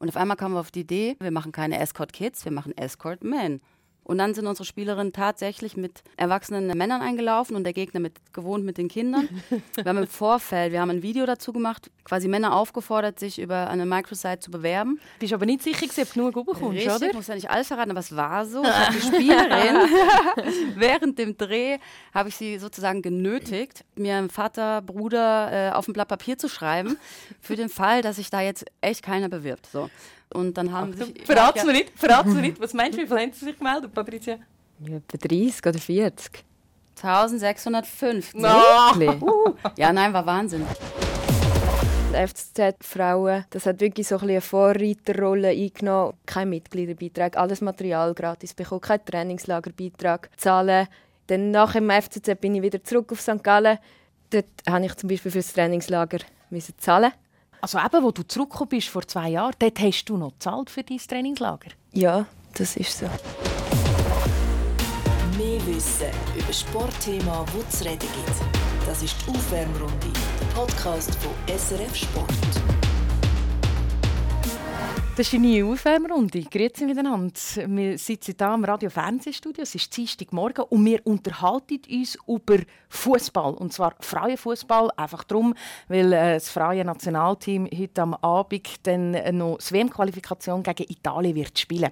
Und auf einmal kamen wir auf die Idee, wir machen keine Escort Kids, wir machen Escort Men. Und dann sind unsere Spielerinnen tatsächlich mit erwachsenen Männern eingelaufen und der Gegner mit gewohnt mit den Kindern. wir haben im Vorfeld, wir haben ein Video dazu gemacht, quasi Männer aufgefordert, sich über eine Microsite zu bewerben. Bist aber nicht sicher, ob du genug bekommst, Richtig, oder? Ich muss ja nicht alles verraten, aber es war so. Ich habe die Spielerin, während dem Dreh, habe ich sie sozusagen genötigt, mir einem Vater, Bruder äh, auf ein Blatt Papier zu schreiben, für den Fall, dass sich da jetzt echt keiner bewirbt. So. Und dann haben Achtung, sich... Verrat's mir nicht, verrat's mir nicht. Was meinst du, wie viele haben sie sich gemeldet, Patricia? Ja, etwa 30 oder 40. 1650. No. Ja, nein, war Wahnsinn. Die FCZ-Frauen, das hat wirklich so ein bisschen eine Vorreiterrolle eingenommen. Kein Mitgliederbeitrag, alles Material gratis bekommen, kein Trainingslagerbeitrag zahlen. Dann nach dem FCZ bin ich wieder zurück auf St. Gallen. Dort habe ich zum Beispiel für das Trainingslager müssen zahlen. Also eben, wo du zurückgekommen bist vor zwei Jahren, dort hast du noch gezahlt für dein Trainingslager. Ja, das ist so. Mehr Wissen über Sportthemen, wo es reden gibt. Das ist die Aufwärmrunde, der Podcast von SRF Sport. Das ist eine neue Aufwärmrunde. Grüezi miteinander. Wir sitzen hier im Radio-Fernsehstudio. Es ist Dienstagmorgen und wir unterhalten uns über Fußball. Und zwar Frauenfußball. Einfach darum, weil äh, das freie Nationalteam heute am Abend dann noch die WM-Qualifikation gegen Italien wird spielen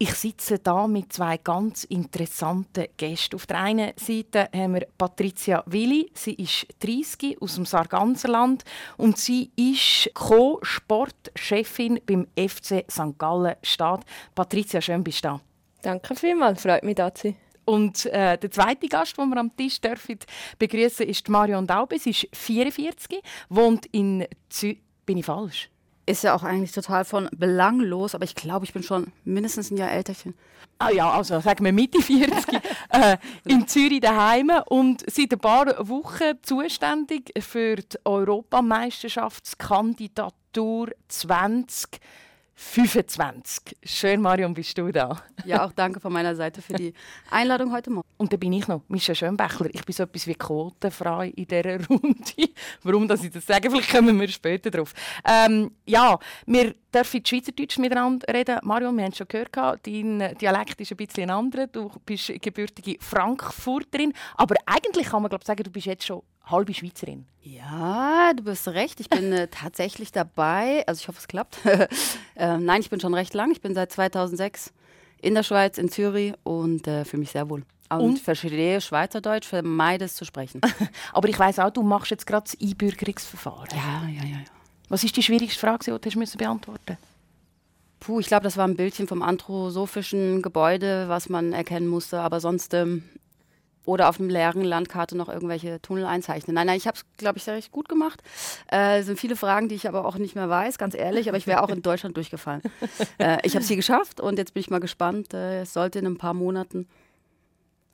ich sitze da mit zwei ganz interessanten Gästen. Auf der einen Seite haben wir Patricia Willi. Sie ist 30 aus dem Sarganserland und sie ist Co-Sportchefin beim FC St. Gallen Stadt. Patricia, schön bist du da. Danke vielmals, freut mich, da zu sein. Und äh, der zweite Gast, den wir am Tisch dürfen begrüßen, ist Marion Daube. Sie ist 44, wohnt in Zürich. Bin ich falsch? Ist ja auch eigentlich total von belanglos, aber ich glaube, ich bin schon mindestens ein Jahr älterchen. Ah ja, also sagen wir Mitte 40, äh, in Zürich daheim und seit ein paar Wochen zuständig für die Europameisterschaftskandidatur 20 25. Schön, Marion, bist du da. Ja, auch danke von meiner Seite für die Einladung heute Morgen. Und da bin ich noch, Mischa Schönbächler. Ich bin so etwas wie quotenfrei in dieser Runde. Warum dass ich das sage, vielleicht kommen wir später drauf. Ähm, ja, wir dürfen Schweizerdeutsch miteinander reden. Marion, wir haben schon gehört, dein Dialekt ist ein bisschen ein anderer. Du bist gebürtige Frankfurterin. Aber eigentlich kann man glaub, sagen, du bist jetzt schon halbe Schweizerin. Ja, du bist recht. Ich bin äh, tatsächlich dabei. Also ich hoffe, es klappt. äh, nein, ich bin schon recht lang. Ich bin seit 2006 in der Schweiz, in Zürich und äh, fühle mich sehr wohl. Und, und verstehe Schweizerdeutsch, vermeide es zu sprechen. Aber ich weiß auch, du machst jetzt gerade das Einbürgerungsverfahren. Ja, ja, ja. ja. Was ist die schwierigste Frage, die du hast beantworten Puh, ich glaube, das war ein Bildchen vom anthroposophischen Gebäude, was man erkennen musste. Aber sonst ähm, oder auf einer leeren Landkarte noch irgendwelche Tunnel einzeichnen. Nein, nein, ich habe es, glaube ich, sehr recht gut gemacht. Äh, es sind viele Fragen, die ich aber auch nicht mehr weiß, ganz ehrlich, aber ich wäre auch in Deutschland durchgefallen. Äh, ich habe es hier geschafft und jetzt bin ich mal gespannt. Äh, es sollte in ein paar Monaten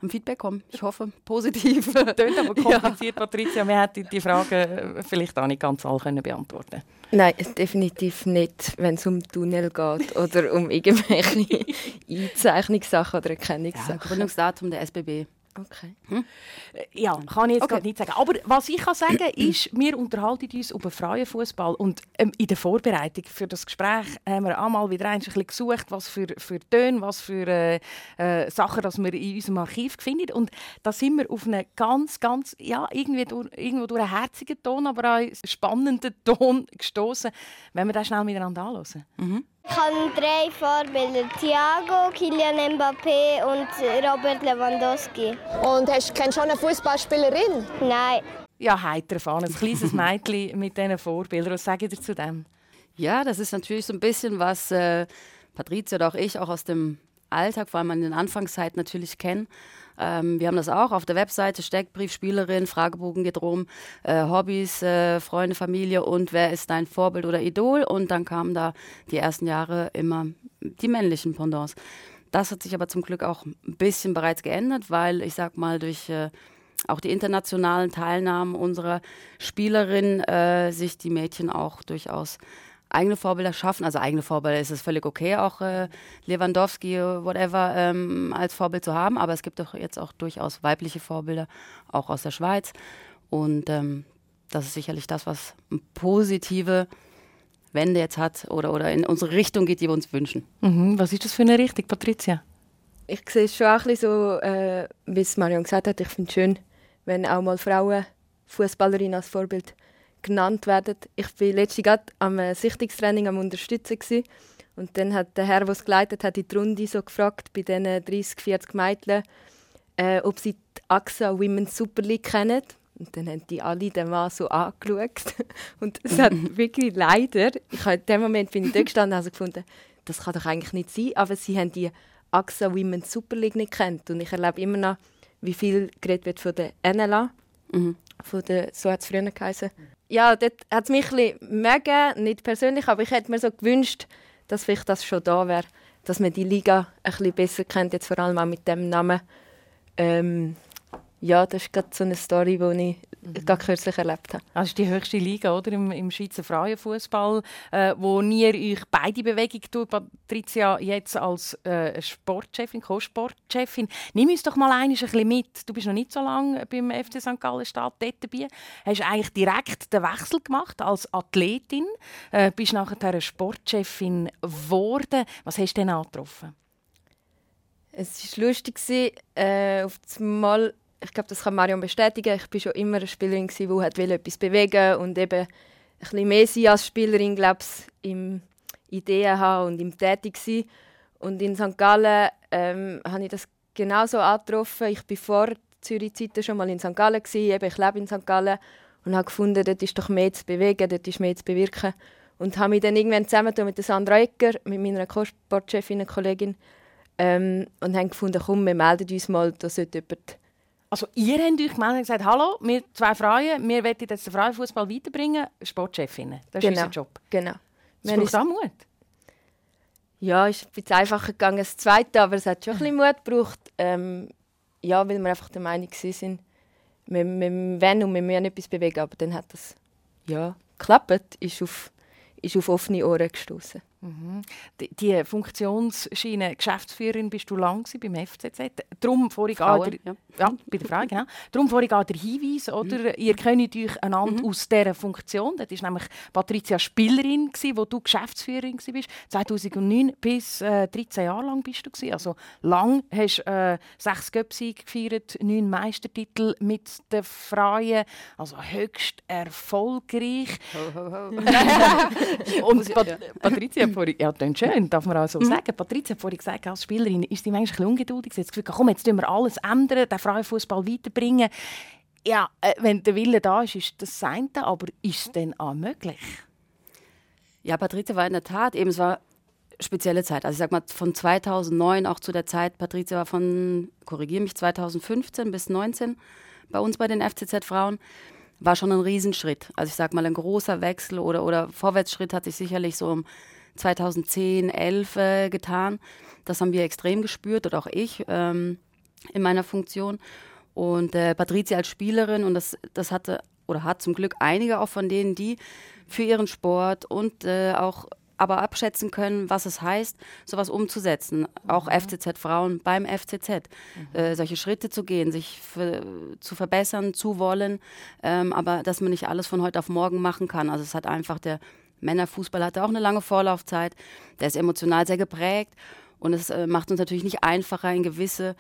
ein Feedback kommen. Ich hoffe, positiv. Tönt aber kompliziert, ja. Patricia. Wir hätten die Fragen vielleicht auch nicht ganz alle können beantworten Nein, definitiv nicht, wenn es um Tunnel geht oder um irgendwelche Einzeichnungssachen oder Erkennungssachen. Ja, Gründungsdatum der SBB. Okay. Hm? Ja, kann ich jetzt okay. nicht sagen. Aber was ich kann sagen ist, wir unterhalten uns über freien Fußball und ähm, in der Vorbereitung für das Gespräch haben wir einmal wieder ein bisschen gesucht, was für, für Töne, was für äh, äh, Sachen, dass wir in unserem Archiv finden. Und da sind wir auf einen ganz, ganz, ja, irgendwie durch, irgendwo durch einen herzigen Ton, aber auch einen spannenden Ton gestoßen, wenn wir das schnell miteinander anschauen. Mhm. Ich habe drei Vorbilder: Thiago, Kylian Mbappé und Robert Lewandowski. Und hast, kennst du schon eine Fußballspielerin? Nein. Ja, heiter fahren. Ein kleines Mädchen mit diesen Vorbildern. Was sagen ihr zu dem? Ja, das ist natürlich so ein bisschen, was äh, Patricia oder auch ich auch aus dem Alltag, vor allem an den Anfangszeit natürlich kennen. Ähm, wir haben das auch auf der Webseite, Steckbrief, Spielerin, Fragebogen geht rum, äh, Hobbys, äh, Freunde, Familie und wer ist dein Vorbild oder Idol? Und dann kamen da die ersten Jahre immer die männlichen Pendants. Das hat sich aber zum Glück auch ein bisschen bereits geändert, weil ich sag mal durch äh, auch die internationalen Teilnahmen unserer Spielerin äh, sich die Mädchen auch durchaus eigene Vorbilder schaffen. Also eigene Vorbilder ist es völlig okay, auch äh, Lewandowski, whatever, ähm, als Vorbild zu haben. Aber es gibt doch jetzt auch durchaus weibliche Vorbilder, auch aus der Schweiz. Und ähm, das ist sicherlich das, was positive Wende jetzt hat oder, oder in unsere Richtung geht, die wir uns wünschen. Mhm. Was ist das für eine Richtung, Patricia? Ich sehe es schon auch ein bisschen so, äh, wie es Marion gesagt hat. Ich finde es schön, wenn auch mal Frauen Fußballerinnen als Vorbild genannt werden. Ich war letztens gerade am äh, Sichtungstraining am Unterstützen gewesen. und dann hat der Herr, der es geleitet hat, in die Runde so gefragt bei diesen 30, 40 Mädchen, äh, ob sie die AXA Women's Super League kennen. Und dann haben die alle den Mann so angeschaut. Und es hat wirklich leider, ich in dem Moment bin ich dort gestanden und habe gefunden, das kann doch eigentlich nicht sein, aber sie haben die AXA Women's Super League nicht kennt. Und ich erlebe immer noch, wie viel geredet wird von der NLA, mhm. Von der, so hat es früher geheißen. Ja, dort hat es mich ein mega, nicht persönlich, aber ich hätte mir so gewünscht, dass vielleicht das schon da wäre, dass man die Liga ein bisschen besser kennt, jetzt vor allem auch mit dem Namen. Ähm, ja, das ist gerade so eine Story, die ich mhm. kürzlich erlebt habe. Das ist die höchste Liga oder, im, im Schweizer Frauenfußball, äh, wo ihr euch beide Bewegung tut, Patricia, jetzt als äh, Sportchefin, Co-Sportchefin. Nimm uns doch mal ein bisschen mit. Du bist noch nicht so lange beim FC St. Gallen Stadt dort dabei. Hast eigentlich direkt den Wechsel gemacht als Athletin, äh, bist nachher Sportchefin geworden. Was hast du denn angetroffen? Es war lustig, äh, auf einmal ich glaube, das kann Marion bestätigen. Ich war schon immer eine Spielerin, die etwas bewegen und eben ein bisschen mehr sein als Spielerin, glaube ich, im Ideen haben und im Tätig sein. Und in St. Gallen ähm, habe ich das genauso angetroffen. Ich war vor Zürich-Zeiten schon mal in St. Gallen, eben, ich lebe in St. Gallen und habe gefunden, dort ist doch mehr zu bewegen, dort ist mehr zu bewirken. Und habe mich dann irgendwann zusammen mit Sandra Ecker, mit meiner Co-Sportchefin Kollegin, ähm, und haben gefunden, komm, wir melden uns mal, da sollte jemand also ihr habt euch gemeldet und gesagt, hallo, wir zwei Frauen, wir wollen jetzt den Frauenfußball weiterbringen, Sportchefinnen. Das ist genau. unser Job. Genau. Das braucht auch Mut. Ja, es ist ein bisschen einfacher gegangen als das Zweite, aber es hat schon ein bisschen Mut gebraucht. Ähm, ja, weil wir einfach der Meinung waren, wir, wir wollen und wir müssen etwas bewegen, aber dann hat das ja geklappt, ist auf, ist auf offene Ohren gestoßen. Mhm. Die, die Funktionsschiene Geschäftsführerin bist du lang beim FCZ. Darum vorhin Frauen, der, ja. ja. bei der Frage, genau. Darum vorhin der Hinweis, oder? Mhm. Ihr kennt euch einander mhm. aus dieser Funktion. Das war nämlich Patricia Spielerin, gewesen, wo du Geschäftsführerin warst. 2009 bis äh, 13 Jahre lang bist du gewesen. Also lang hast äh, sechs Göpsieg gefeiert, neun Meistertitel mit den Freien. Also höchst erfolgreich. Ho, ho, ho. Und Pat Patricia vorhin, ja, das schön, darf man auch so mhm. sagen. Patricia hat vorhin gesagt, als Spielerin ist sie manchmal ein ungeduldig. Sie hat das Gefühl, komm, jetzt tun wir alles ändern, den Frauenfußball weiterbringen. Ja, äh, wenn der Wille da ist, ist das eine, aber ist es denn auch möglich? Ja, Patricia war in der Tat eben, es war spezielle Zeit. Also ich sag mal von 2009 auch zu der Zeit, Patricia war von, korrigiere mich, 2015 bis 2019 bei uns bei den FCZ Frauen war schon ein Riesenschritt. Also ich sag mal, ein großer Wechsel oder, oder Vorwärtsschritt hat sich sicherlich so um 2010, 11 äh, getan. Das haben wir extrem gespürt oder auch ich ähm, in meiner Funktion. Und äh, Patricia als Spielerin, und das, das hatte oder hat zum Glück einige auch von denen, die für ihren Sport und äh, auch aber abschätzen können, was es heißt, sowas umzusetzen. Auch mhm. FCZ-Frauen beim FCZ. Mhm. Äh, solche Schritte zu gehen, sich zu verbessern, zu wollen, ähm, aber dass man nicht alles von heute auf morgen machen kann. Also es hat einfach der Männerfußball hatte auch eine lange Vorlaufzeit. Der ist emotional sehr geprägt und es äh, macht uns natürlich nicht einfacher, in gewisse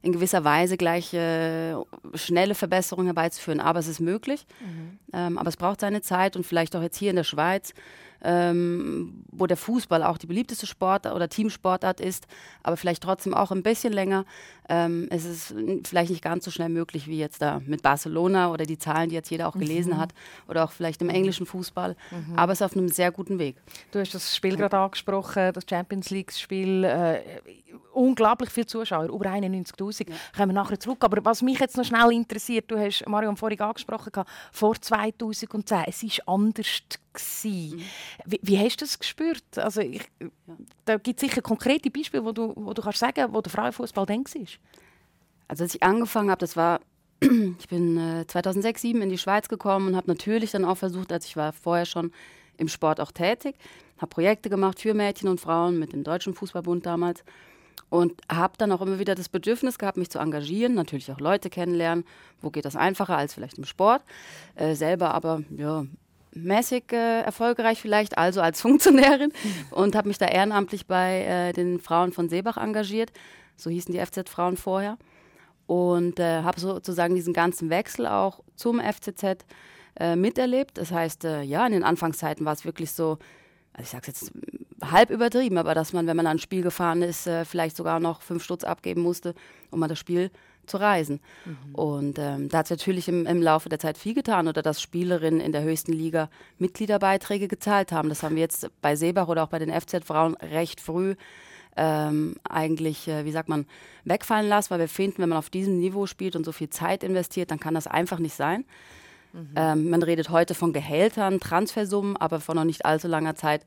in gewisser Weise gleich äh, schnelle Verbesserungen herbeizuführen. Aber es ist möglich. Mhm. Ähm, aber es braucht seine Zeit und vielleicht auch jetzt hier in der Schweiz ähm, wo der Fußball auch die beliebteste Sportart oder Teamsportart ist, aber vielleicht trotzdem auch ein bisschen länger. Ähm, es ist vielleicht nicht ganz so schnell möglich wie jetzt da mit Barcelona oder die Zahlen, die jetzt jeder auch gelesen mhm. hat oder auch vielleicht im englischen Fußball, mhm. aber es ist auf einem sehr guten Weg. Du hast das Spiel gerade angesprochen, das Champions League-Spiel. Äh, unglaublich viele Zuschauer, über 91'000. Ja. Kommen wir nachher zurück. Aber was mich jetzt noch schnell interessiert, du hast Marion vorhin angesprochen, vor 2010, es war anders. Mhm. Wie, wie, hast du das gespürt? Also ich, da gibt es sicher konkrete Beispiele, wo du, wo du kannst sagen, wo der Frauenfußball war. Also als ich angefangen habe, das war ich bin äh, 2006, 2007 in die Schweiz gekommen und habe natürlich dann auch versucht, als ich war vorher schon im Sport auch tätig, habe Projekte gemacht für Mädchen und Frauen mit dem Deutschen Fußballbund damals und habe dann auch immer wieder das Bedürfnis gehabt, mich zu engagieren, natürlich auch Leute kennenlernen. Wo geht das einfacher als vielleicht im Sport? Äh, selber aber ja, mäßig äh, erfolgreich vielleicht, also als Funktionärin und habe mich da ehrenamtlich bei äh, den Frauen von Seebach engagiert. So hießen die FZ-Frauen vorher. Und äh, habe sozusagen diesen ganzen Wechsel auch zum FCZ äh, miterlebt. Das heißt, äh, ja, in den Anfangszeiten war es wirklich so, also ich sage es jetzt halb übertrieben, aber dass man, wenn man an ein Spiel gefahren ist, äh, vielleicht sogar noch fünf Stutz abgeben musste, um mal das Spiel zu reisen. Mhm. Und ähm, da hat es natürlich im, im, Laufe der Zeit viel getan oder dass Spielerinnen in der höchsten Liga Mitgliederbeiträge gezahlt haben. Das haben wir jetzt bei Seebach oder auch bei den FZ-Frauen recht früh ähm, eigentlich, äh, wie sagt man, wegfallen lassen, weil wir finden, wenn man auf diesem Niveau spielt und so viel Zeit investiert, dann kann das einfach nicht sein. Mhm. Ähm, man redet heute von Gehältern, Transfersummen, aber vor noch nicht allzu langer Zeit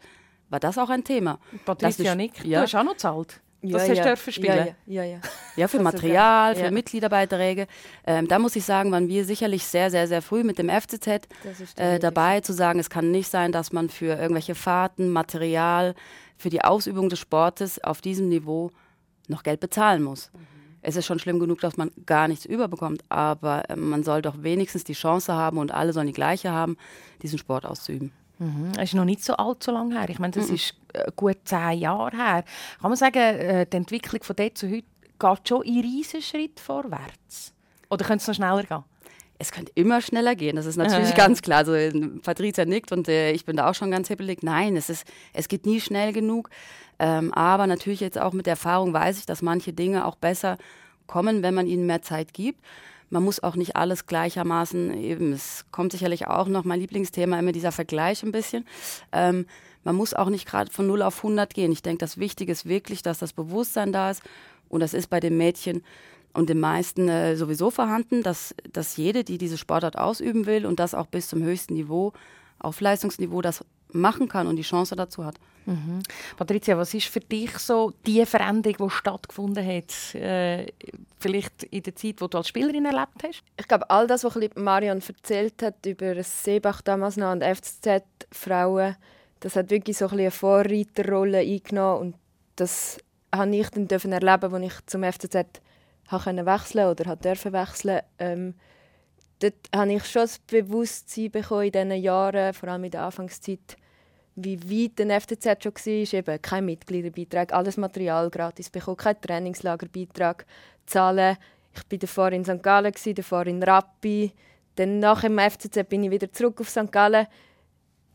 war das auch ein Thema. Patricia Nick, ja. du hast auch noch gezahlt. Ja, das ja. hast du spielen. Ja, ja, ja. Ja, für Material, für Mitgliederbeiträge. Ähm, da muss ich sagen, waren wir sicherlich sehr, sehr, sehr früh mit dem FCZ äh, dabei, zu sagen, es kann nicht sein, dass man für irgendwelche Fahrten, Material, für die Ausübung des Sportes auf diesem Niveau noch Geld bezahlen muss. Mhm. Es ist schon schlimm genug, dass man gar nichts überbekommt, aber äh, man soll doch wenigstens die Chance haben und alle sollen die gleiche haben, diesen Sport auszuüben. Mhm. Es ist noch nicht so allzu lange her. Ich meine, das mhm. ist äh, gut zehn Jahre her. Kann man sagen, äh, die Entwicklung von dort zu heute geht schon in riesen Schritt vorwärts? Oder könnte es noch schneller gehen? Es könnte immer schneller gehen, das ist natürlich äh. ganz klar. Also Patricia nickt und äh, ich bin da auch schon ganz hippelig. Nein, es, ist, es geht nie schnell genug. Ähm, aber natürlich jetzt auch mit der Erfahrung weiß ich, dass manche Dinge auch besser kommen, wenn man ihnen mehr Zeit gibt. Man muss auch nicht alles gleichermaßen eben. Es kommt sicherlich auch noch mein Lieblingsthema immer dieser Vergleich ein bisschen. Ähm, man muss auch nicht gerade von 0 auf 100 gehen. Ich denke, das Wichtige ist wirklich, dass das Bewusstsein da ist. Und das ist bei den Mädchen und den meisten äh, sowieso vorhanden, dass, dass jede, die diese Sportart ausüben will und das auch bis zum höchsten Niveau, auf Leistungsniveau, das machen kann und die Chance dazu hat. Mhm. Patricia, was ist für dich so die Veränderung, die stattgefunden hat, äh, vielleicht in der Zeit, wo du als Spielerin erlebt hast? Ich glaube, all das, was Marion erzählt hat über Seebach damals noch und FCZ Frauen, das hat wirklich so ein eine Vorreiterrolle eingenommen und das habe ich dann dürfen erleben, als ich zum FCZ habe wechseln oder durfte wechseln. Ähm, dort habe ich schon das Bewusstsein bekommen in diesen Jahren, vor allem in der Anfangszeit, wie weit der FCZ schon war. Eben kein Mitgliederbeitrag, alles Material gratis bekommen, kein Trainingslagerbeitrag zahlen. Ich war davor in St. Gallen, davor in Rappi. Dann nach dem FCZ bin ich wieder zurück auf St. Gallen.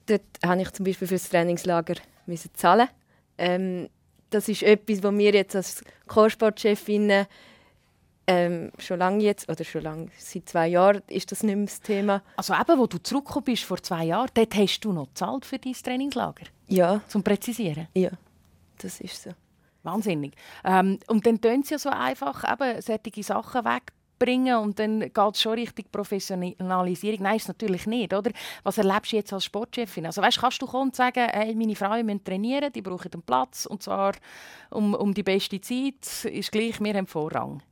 Dort musste ich zum Beispiel für das Trainingslager zahlen. Ähm, das ist etwas, was mir jetzt als Co-Sportchefin ähm, schon lange jetzt, oder schon lange, seit zwei Jahren ist das nicht mehr das Thema. Also eben, wo du zurückgekommen bist vor zwei Jahren, dort hast du noch gezahlt für dein Trainingslager? Ja. Zum Präzisieren? Ja, das ist so. Wahnsinnig. Ähm, und dann tun sie ja so einfach eben solche Sachen wegbringen und dann geht es schon richtig Professionalisierung. Nein, ist natürlich nicht, oder? Was erlebst du jetzt als Sportchefin? Also weißt, kannst du kommen und sagen, hey, meine Frauen müssen trainieren, die brauchen einen Platz und zwar um, um die beste Zeit, ist gleich, wir haben Vorrang.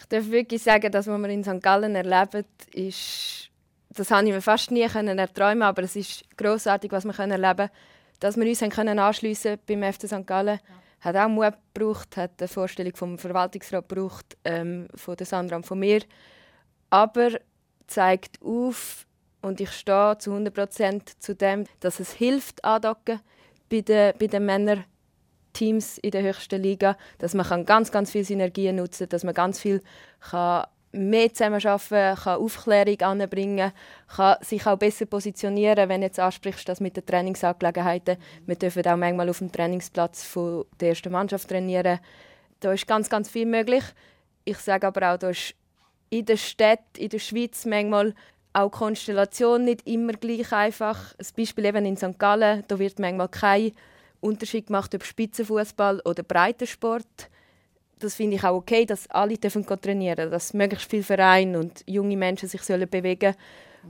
Ich darf wirklich sagen, dass was wir in St. Gallen erleben, ist, das habe ich mir fast nie können erträumen, aber es ist großartig, was wir können erleben, dass wir uns können anschliessen beim FC St. Gallen. Ja. Hat auch Mut gebraucht, hat eine Vorstellung vom Verwaltungsrat gebraucht, ähm, von der Sandra und von mir, aber zeigt auf und ich stehe zu 100% zu dem, dass es hilft andocken bei den, bei den Männern Teams in der höchsten Liga, dass man kann ganz, ganz viel Synergien nutzen kann, dass man ganz viel kann mehr zusammenarbeiten kann, Aufklärung anbringen kann, sich auch besser positionieren, wenn jetzt ansprichst, das mit den Trainingsangelegenheiten. Wir dürfen auch manchmal auf dem Trainingsplatz von der ersten Mannschaft trainieren. Da ist ganz, ganz viel möglich. Ich sage aber auch, da ist in der Stadt, in der Schweiz manchmal auch die Konstellation nicht immer gleich einfach. Ein Beispiel eben in St. Gallen, da wird manchmal kein Unterschied gemacht ob Spitzenfußball oder Breitensport. Das finde ich auch okay, dass alle dürfen trainieren dürfen, dass möglichst viele Vereine und junge Menschen sich sollen bewegen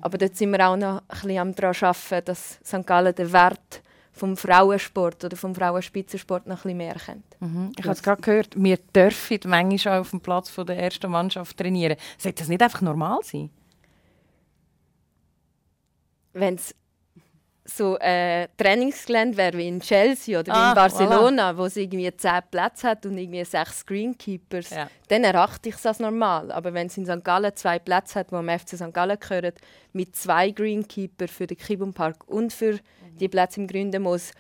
Aber dort sind wir auch noch ein bisschen am daran arbeiten, dass St. Gallen den Wert vom Frauensport oder vom Frauenspitzensport noch ein bisschen mehr kennt. Mhm. Ich habe es gerade gehört, wir dürfen manchmal auf dem Platz der ersten Mannschaft trainieren. Sollte das nicht einfach normal sein? Wenn es so ein Trainingsgelände wäre wie in Chelsea oder Ah, in Barcelona, wo es irgendwie zehn Plätze hat und irgendwie sechs Screenkeepers, Ja. dann erachte ich es als normal. Aber wenn es in St. Gallen zwei Plätze hat, wo am FC St. Gallen gehören, mit zwei Greenkeeper für den Kibum Park und für die Plätze im Gründenmoos,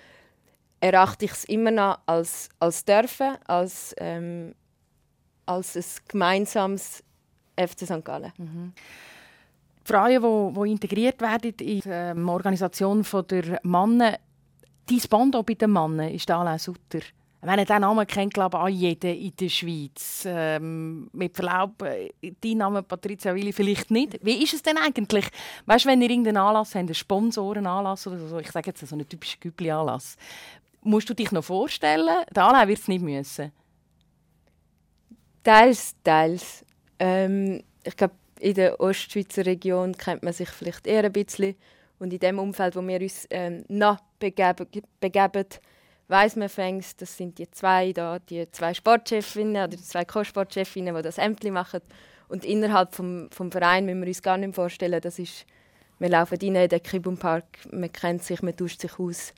erachte ich es immer noch als, als dürfen, als, ähm, als ein gemeinsames FC St. Gallen. Die Frauen, die, die integriert werden in die ähm, Organisation der Männer, dein Band auch bei den Männern ist Alain Sutter. Ich meine, diesen Namen kennt glaube ich auch jeder in der Schweiz. Ähm, mit Verlaub, äh, dein Name Patricia Willi vielleicht nicht. Wie ist es denn eigentlich? Weißt du, wenn ihr irgendeinen Anlass habt, einen Sponsorenanlass oder so, ich sage jetzt so einen typischen Gübli-Anlass, musst du dich noch vorstellen? Der Alain wird es nicht müssen. Teils, teils. Ähm, ich glaube, in der Ostschweizer Region kennt man sich vielleicht eher ein bisschen. Und in dem Umfeld, wo wir uns ähm, noch begeben, begeben weiß man fängst, das sind die zwei da, die zwei Sportchefinnen oder die zwei Co-Sportchefinnen, die das Ämtli machen. Und innerhalb vom, vom Verein müssen wir uns gar nicht vorstellen, das ist, wir laufen rein in den Kibum Park, man kennt sich, man tauscht sich aus.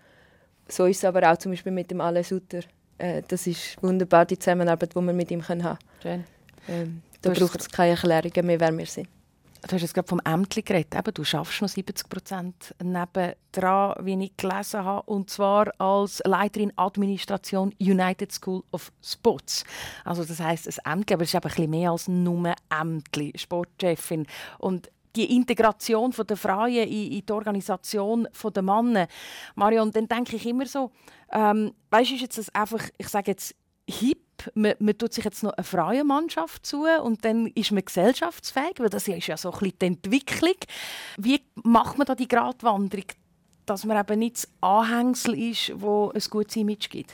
So ist es aber auch zum Beispiel mit dem Ale Sutter. Äh, das ist wunderbar, die Zusammenarbeit, die wir mit ihm haben können. Schön. Ähm, da braucht es keine Erklärungen mehr, wer wir sind. Du hast jetzt gerade vom Ämtli geredet. Eben, du schaffst noch 70 Prozent nebendran, wie ich gelesen habe. Und zwar als Leiterin Administration United School of Sports. Also das heisst ein Ämtli, aber es ist eben ein bisschen mehr als nur Ämtli, Sportchefin. Und die Integration der Frauen in, in die Organisation der Männer. Marion, dann denke ich immer so, ähm, weißt du, ist jetzt das einfach, ich sage jetzt hip, man, man tut sich jetzt noch eine freie Mannschaft zu und dann ist man gesellschaftsfähig, weil das ist ja so ein bisschen die Entwicklung. Wie macht man da die Gratwanderung, dass man eben nicht das Anhängsel ist, wo ein gutes Image gibt?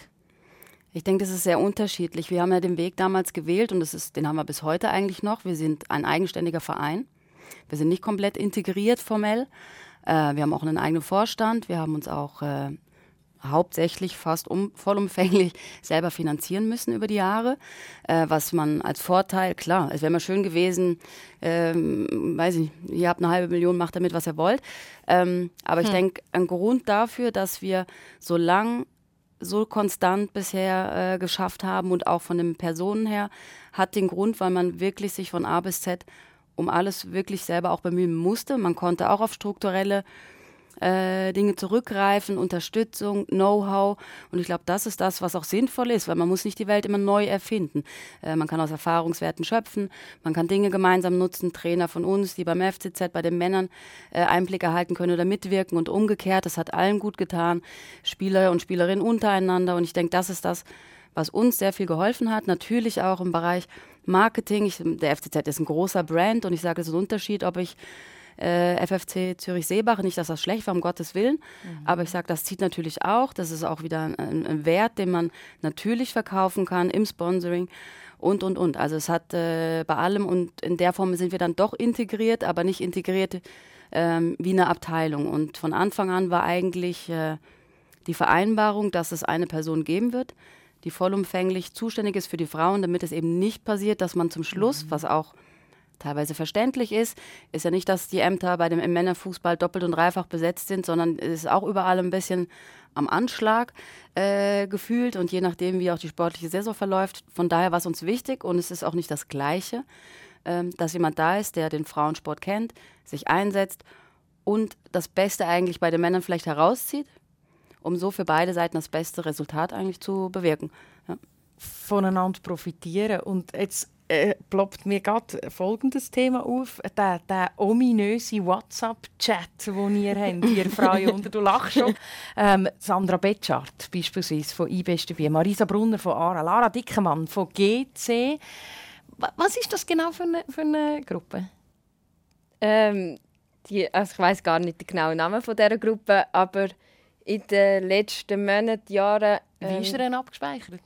Ich denke, das ist sehr unterschiedlich. Wir haben ja den Weg damals gewählt und das ist, den haben wir bis heute eigentlich noch. Wir sind ein eigenständiger Verein. Wir sind nicht komplett integriert formell. Äh, wir haben auch einen eigenen Vorstand. Wir haben uns auch äh, hauptsächlich fast um, vollumfänglich selber finanzieren müssen über die Jahre. Äh, was man als Vorteil, klar, es wäre mal schön gewesen, ähm, weiß ich nicht, ihr habt eine halbe Million, macht damit, was ihr wollt. Ähm, aber ich denke, ein Grund dafür, dass wir so lang so konstant bisher äh, geschafft haben und auch von den Personen her, hat den Grund, weil man wirklich sich von A bis Z um alles wirklich selber auch bemühen musste. Man konnte auch auf strukturelle äh, Dinge zurückgreifen, Unterstützung, Know-how. Und ich glaube, das ist das, was auch sinnvoll ist, weil man muss nicht die Welt immer neu erfinden. Äh, man kann aus Erfahrungswerten schöpfen, man kann Dinge gemeinsam nutzen, Trainer von uns, die beim FCZ, bei den Männern äh, Einblick erhalten können oder mitwirken und umgekehrt. Das hat allen gut getan, Spieler und Spielerinnen untereinander. Und ich denke, das ist das, was uns sehr viel geholfen hat. Natürlich auch im Bereich Marketing. Ich, der FCZ ist ein großer Brand und ich sage, es ist ein Unterschied, ob ich äh, FFC Zürich-Seebach, nicht, dass das schlecht war, um Gottes Willen, aber ich sage, das zieht natürlich auch. Das ist auch wieder ein, ein Wert, den man natürlich verkaufen kann im Sponsoring und, und, und. Also es hat äh, bei allem und in der Form sind wir dann doch integriert, aber nicht integriert ähm, wie eine Abteilung. Und von Anfang an war eigentlich äh, die Vereinbarung, dass es eine Person geben wird, die vollumfänglich zuständig ist für die Frauen, damit es eben nicht passiert, dass man zum Schluss, was auch teilweise verständlich ist, ist ja nicht, dass die Ämter bei dem im Männerfußball doppelt und dreifach besetzt sind, sondern es ist auch überall ein bisschen am Anschlag äh, gefühlt und je nachdem, wie auch die sportliche Saison verläuft. Von daher war es uns wichtig und es ist auch nicht das Gleiche, ähm, dass jemand da ist, der den Frauensport kennt, sich einsetzt und das Beste eigentlich bei den Männern vielleicht herauszieht, um so für beide Seiten das beste Resultat eigentlich zu bewirken. Ja. voneinander profitieren. Und jetzt äh, ploppt mir gerade folgendes Thema auf: der, der ominöse WhatsApp-Chat, den ihr habt, ihr Frauen unter du lachst schon. Ähm, Sandra Betschart beispielsweise von «iBest dabei», Marisa Brunner von ARA, Lara Dickemann von GC. Wa- Was ist das genau für eine, für eine Gruppe? Ähm, die, also ich weiß gar nicht den genauen Namen von dieser Gruppe, aber in den letzten Monaten, Jahren... Wie ähm, ist er denn abgespeichert?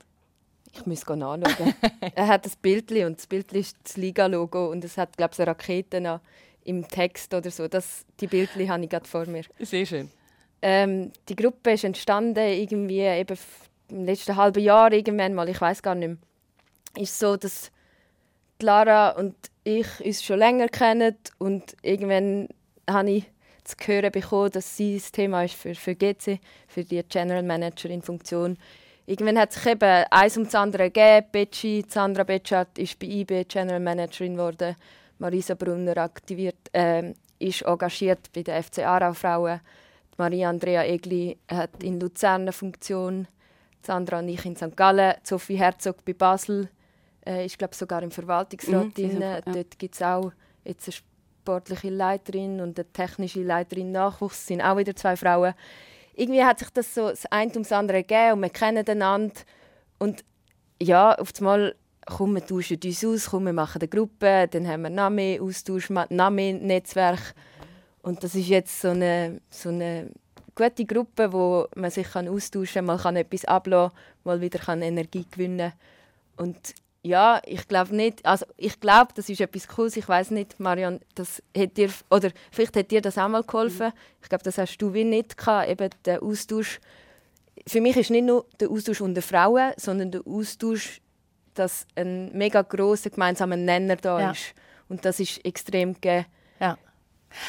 Ich muss gehen anschauen. er hat ein Bild und das Bild ist das Liga-Logo und es hat, glaube ich, eine Rakete noch im Text oder so. Das, die Bildchen habe ich gerade vor mir. Sehr schön. Ähm, die Gruppe ist entstanden irgendwie eben im letzten halben Jahr irgendwann mal, ich weiß gar nicht mehr. Ist so, dass Lara und ich uns schon länger kennen und irgendwann habe ich zu hören bekommen, dass sie das Thema ist für, für GC, für die General Managerin Funktion. Irgendwann hat sich eben eins um das andere gegeben. Betschi, Sandra Betschat ist bei IB General Managerin geworden. Marisa Brunner aktiviert, äh, ist engagiert bei den FC Aarau Frauen. Maria Andrea Egli hat in Luzern eine Funktion. Sandra und ich in St. Gallen. Sophie Herzog bei Basel äh, ist glaube sogar im Verwaltungsrat Mhm, ja. Dort gibt es auch jetzt eine sportliche Leiterin und eine technische Leiterin Nachwuchs. Es sind auch wieder zwei Frauen. Irgendwie hat sich das so das eine um das andere gegeben und wir kennen einander. Und ja, auf einmal komm, wir tauschen uns aus, komm, wir machen eine Gruppe, dann haben wir mehr Austausch, mehr Netzwerk. Und das ist jetzt so eine, so eine gute Gruppe, wo man sich kann austauschen kann, man kann etwas ablassen, mal wieder kann Energie gewinnen Und ja, ich glaube nicht, also ich glaube, das ist etwas Cooles, ich weiß nicht, Marion, das hat dir, oder vielleicht hat dir das auch mal geholfen, ich glaube, das hast du wie nicht gehabt, eben der Austausch. Für mich ist nicht nur der Austausch unter Frauen, sondern der Austausch, dass ein mega grosser gemeinsamer Nenner da Ja. ist. Und das ist extrem gegeben Ja.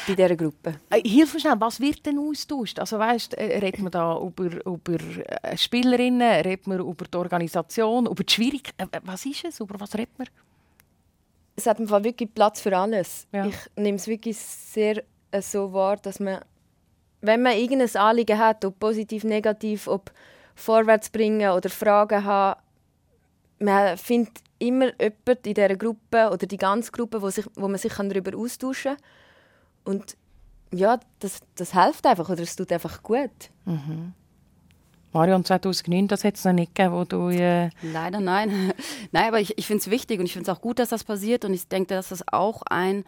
Bei dieser Gruppe. Äh, Hilf mir schnell, was wird denn austauscht? Also weißt, äh, redet man da über, über äh, Spielerinnen, redet man über die Organisation, über die Schwierigkeiten? Was ist es? Über was redet man? es hat im Fall wirklich Platz für alles. Ja. Ich nehme es wirklich sehr äh, so wahr, dass man, wenn man irgendein Anliegen hat, ob positiv, negativ, ob vorwärts bringen oder Fragen haben, man findet immer jemanden in dieser Gruppe oder die ganze Gruppe, wo, sich, wo man sich kann darüber austauschen kann. Und ja, das, das hilft einfach oder es tut einfach gut. Marion 2009, das hat es noch nicht gegeben, wo du... Äh, Leider nein. nein, aber ich, ich finde es wichtig und ich finde es auch gut, dass das passiert. Und ich denke, dass das auch ein,